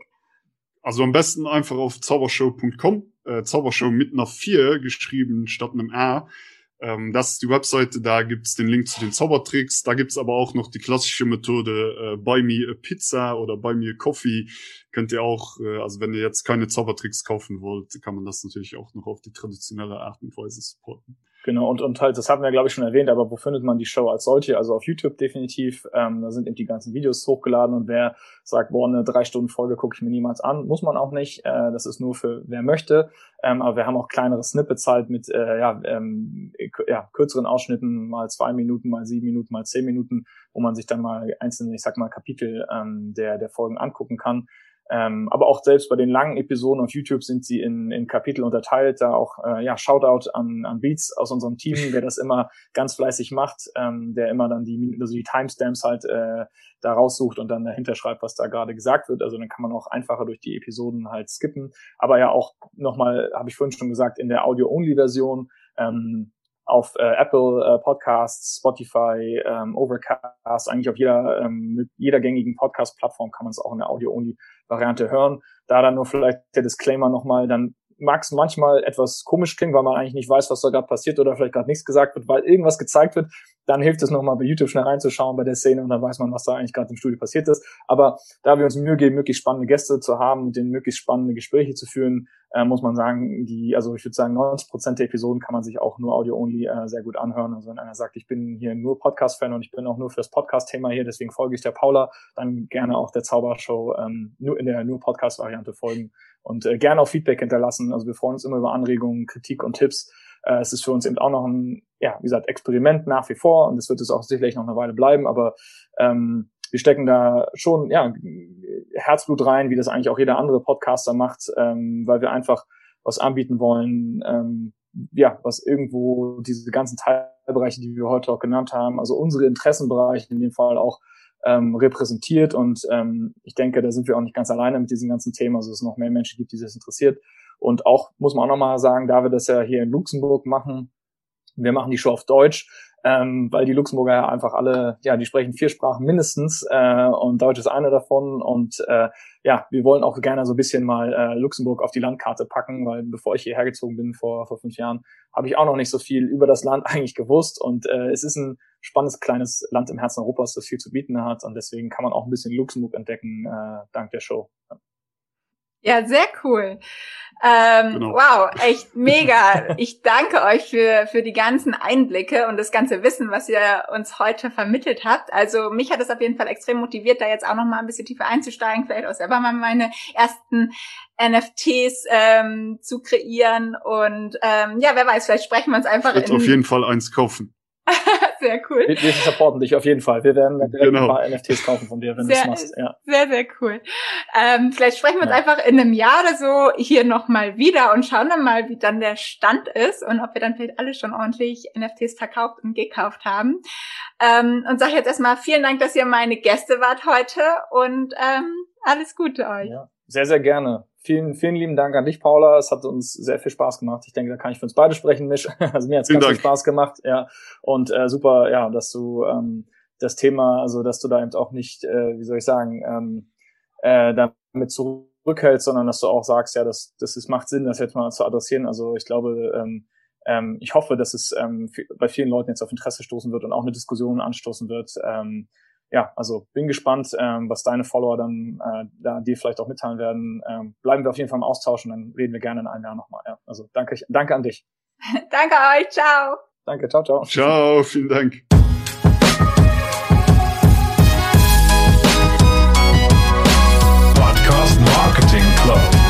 Also am besten einfach auf zaubershow.com, äh, Zaubershow mit einer 4 geschrieben statt einem R. Ähm, das ist die Webseite, da gibt's den Link zu den Zaubertricks. Da gibt's aber auch noch die klassische Methode äh, Buy Me a Pizza oder Buy Me a Coffee. Könnt ihr auch, äh, also wenn ihr jetzt keine Zaubertricks kaufen wollt, kann man das natürlich auch noch auf die traditionelle Art und Weise supporten. Genau, und, und halt, das hatten wir, glaube ich, schon erwähnt, aber wo findet man die Show als solche? Also auf YouTube definitiv. Ähm, da sind eben die ganzen Videos hochgeladen und wer sagt, boah, eine drei Stunden Folge gucke ich mir niemals an, muss man auch nicht. Äh, das ist nur für wer möchte. Ähm, aber wir haben auch kleinere Snippets halt mit äh, ja, ähm, ja, kürzeren Ausschnitten, mal zwei Minuten, mal sieben Minuten, mal zehn Minuten, wo man sich dann mal einzelne, ich sag mal, Kapitel ähm, der, der Folgen angucken kann. Ähm, aber auch selbst bei den langen Episoden auf YouTube sind sie in, in Kapitel unterteilt. Da auch äh, ja Shoutout an, an Beats aus unserem Team, der das immer ganz fleißig macht, ähm, der immer dann die also die Timestamps halt äh, da raussucht und dann dahinter schreibt, was da gerade gesagt wird. Also dann kann man auch einfacher durch die Episoden halt skippen. Aber ja auch nochmal, habe ich vorhin schon gesagt, in der Audio-Only-Version ähm, auf äh, Apple äh, Podcasts, Spotify, ähm, Overcast, eigentlich auf jeder, ähm, mit jeder gängigen Podcast-Plattform kann man es auch in der Audio-Only-Variante hören. Da dann nur vielleicht der Disclaimer nochmal, dann mag es manchmal etwas komisch klingen, weil man eigentlich nicht weiß, was da gerade passiert oder vielleicht gerade nichts gesagt wird, weil irgendwas gezeigt wird, dann hilft es nochmal bei YouTube schnell reinzuschauen bei der Szene und dann weiß man, was da eigentlich gerade im Studio passiert ist. Aber da wir uns Mühe geben, möglichst spannende Gäste zu haben, mit denen möglichst spannende Gespräche zu führen, äh, muss man sagen, die, also ich würde sagen, 90 Prozent der Episoden kann man sich auch nur Audio-only äh, sehr gut anhören. Also wenn einer sagt, ich bin hier nur Podcast-Fan und ich bin auch nur fürs Podcast-Thema hier, deswegen folge ich der Paula, dann gerne auch der Zaubershow ähm, nur in der nur Podcast-Variante folgen und äh, gerne auch Feedback hinterlassen. Also wir freuen uns immer über Anregungen, Kritik und Tipps. Äh, es ist für uns eben auch noch ein, ja, wie gesagt, Experiment nach wie vor und es wird es auch sicherlich noch eine Weile bleiben, aber ähm, wir stecken da schon ja, Herzblut rein, wie das eigentlich auch jeder andere Podcaster macht, ähm, weil wir einfach was anbieten wollen, ähm, ja, was irgendwo diese ganzen Teilbereiche, die wir heute auch genannt haben, also unsere Interessenbereiche in dem Fall auch ähm, repräsentiert. Und ähm, ich denke, da sind wir auch nicht ganz alleine mit diesem ganzen Thema. Also es noch mehr Menschen gibt, die das interessiert. Und auch, muss man auch nochmal sagen, da wir das ja hier in Luxemburg machen, wir machen die Show auf Deutsch, ähm, weil die Luxemburger ja einfach alle, ja, die sprechen vier Sprachen mindestens äh, und Deutsch ist eine davon. Und äh, ja, wir wollen auch gerne so ein bisschen mal äh, Luxemburg auf die Landkarte packen, weil bevor ich hierher gezogen bin vor, vor fünf Jahren, habe ich auch noch nicht so viel über das Land eigentlich gewusst. Und äh, es ist ein spannendes kleines Land im Herzen Europas, das viel zu bieten hat. Und deswegen kann man auch ein bisschen Luxemburg entdecken, äh, dank der Show. Ja, sehr cool. Ähm, genau. Wow, echt mega. Ich danke euch für, für die ganzen Einblicke und das ganze Wissen, was ihr uns heute vermittelt habt. Also mich hat es auf jeden Fall extrem motiviert, da jetzt auch noch mal ein bisschen tiefer einzusteigen, vielleicht auch selber mal meine ersten NFTs ähm, zu kreieren. Und ähm, ja, wer weiß, vielleicht sprechen wir uns einfach. Ich in, auf jeden Fall eins kaufen. sehr cool. Wir, wir supporten dich auf jeden Fall. Wir werden direkt genau. ein paar NFTs kaufen von dir, wenn du es machst. Ja. Sehr, sehr cool. Ähm, vielleicht sprechen wir uns ja. einfach in einem Jahr oder so hier nochmal wieder und schauen dann mal, wie dann der Stand ist und ob wir dann vielleicht alle schon ordentlich NFTs verkauft und gekauft haben. Ähm, und sage jetzt erstmal vielen Dank, dass ihr meine Gäste wart heute und ähm, alles Gute euch. Ja, sehr, sehr gerne. Vielen, vielen lieben Dank an dich, Paula. Es hat uns sehr viel Spaß gemacht. Ich denke, da kann ich für uns beide sprechen, Misch. Also mir hat es ganz Dank. viel Spaß gemacht, ja. Und äh, super, ja, dass du ähm, das Thema, also dass du da eben auch nicht, äh, wie soll ich sagen, ähm, äh, damit zurückhältst, sondern dass du auch sagst, ja, das, das ist, macht Sinn, das jetzt mal zu adressieren. Also ich glaube, ähm, ähm, ich hoffe, dass es ähm, bei vielen Leuten jetzt auf Interesse stoßen wird und auch eine Diskussion anstoßen wird. Ähm, ja, also bin gespannt, ähm, was deine Follower dann äh, da dir vielleicht auch mitteilen werden. Ähm, bleiben wir auf jeden Fall im Austausch und dann reden wir gerne in einem Jahr nochmal. Ja. Also danke, danke an dich. danke euch, ciao. Danke, ciao, ciao. Ciao, vielen Dank. Podcast Marketing Club.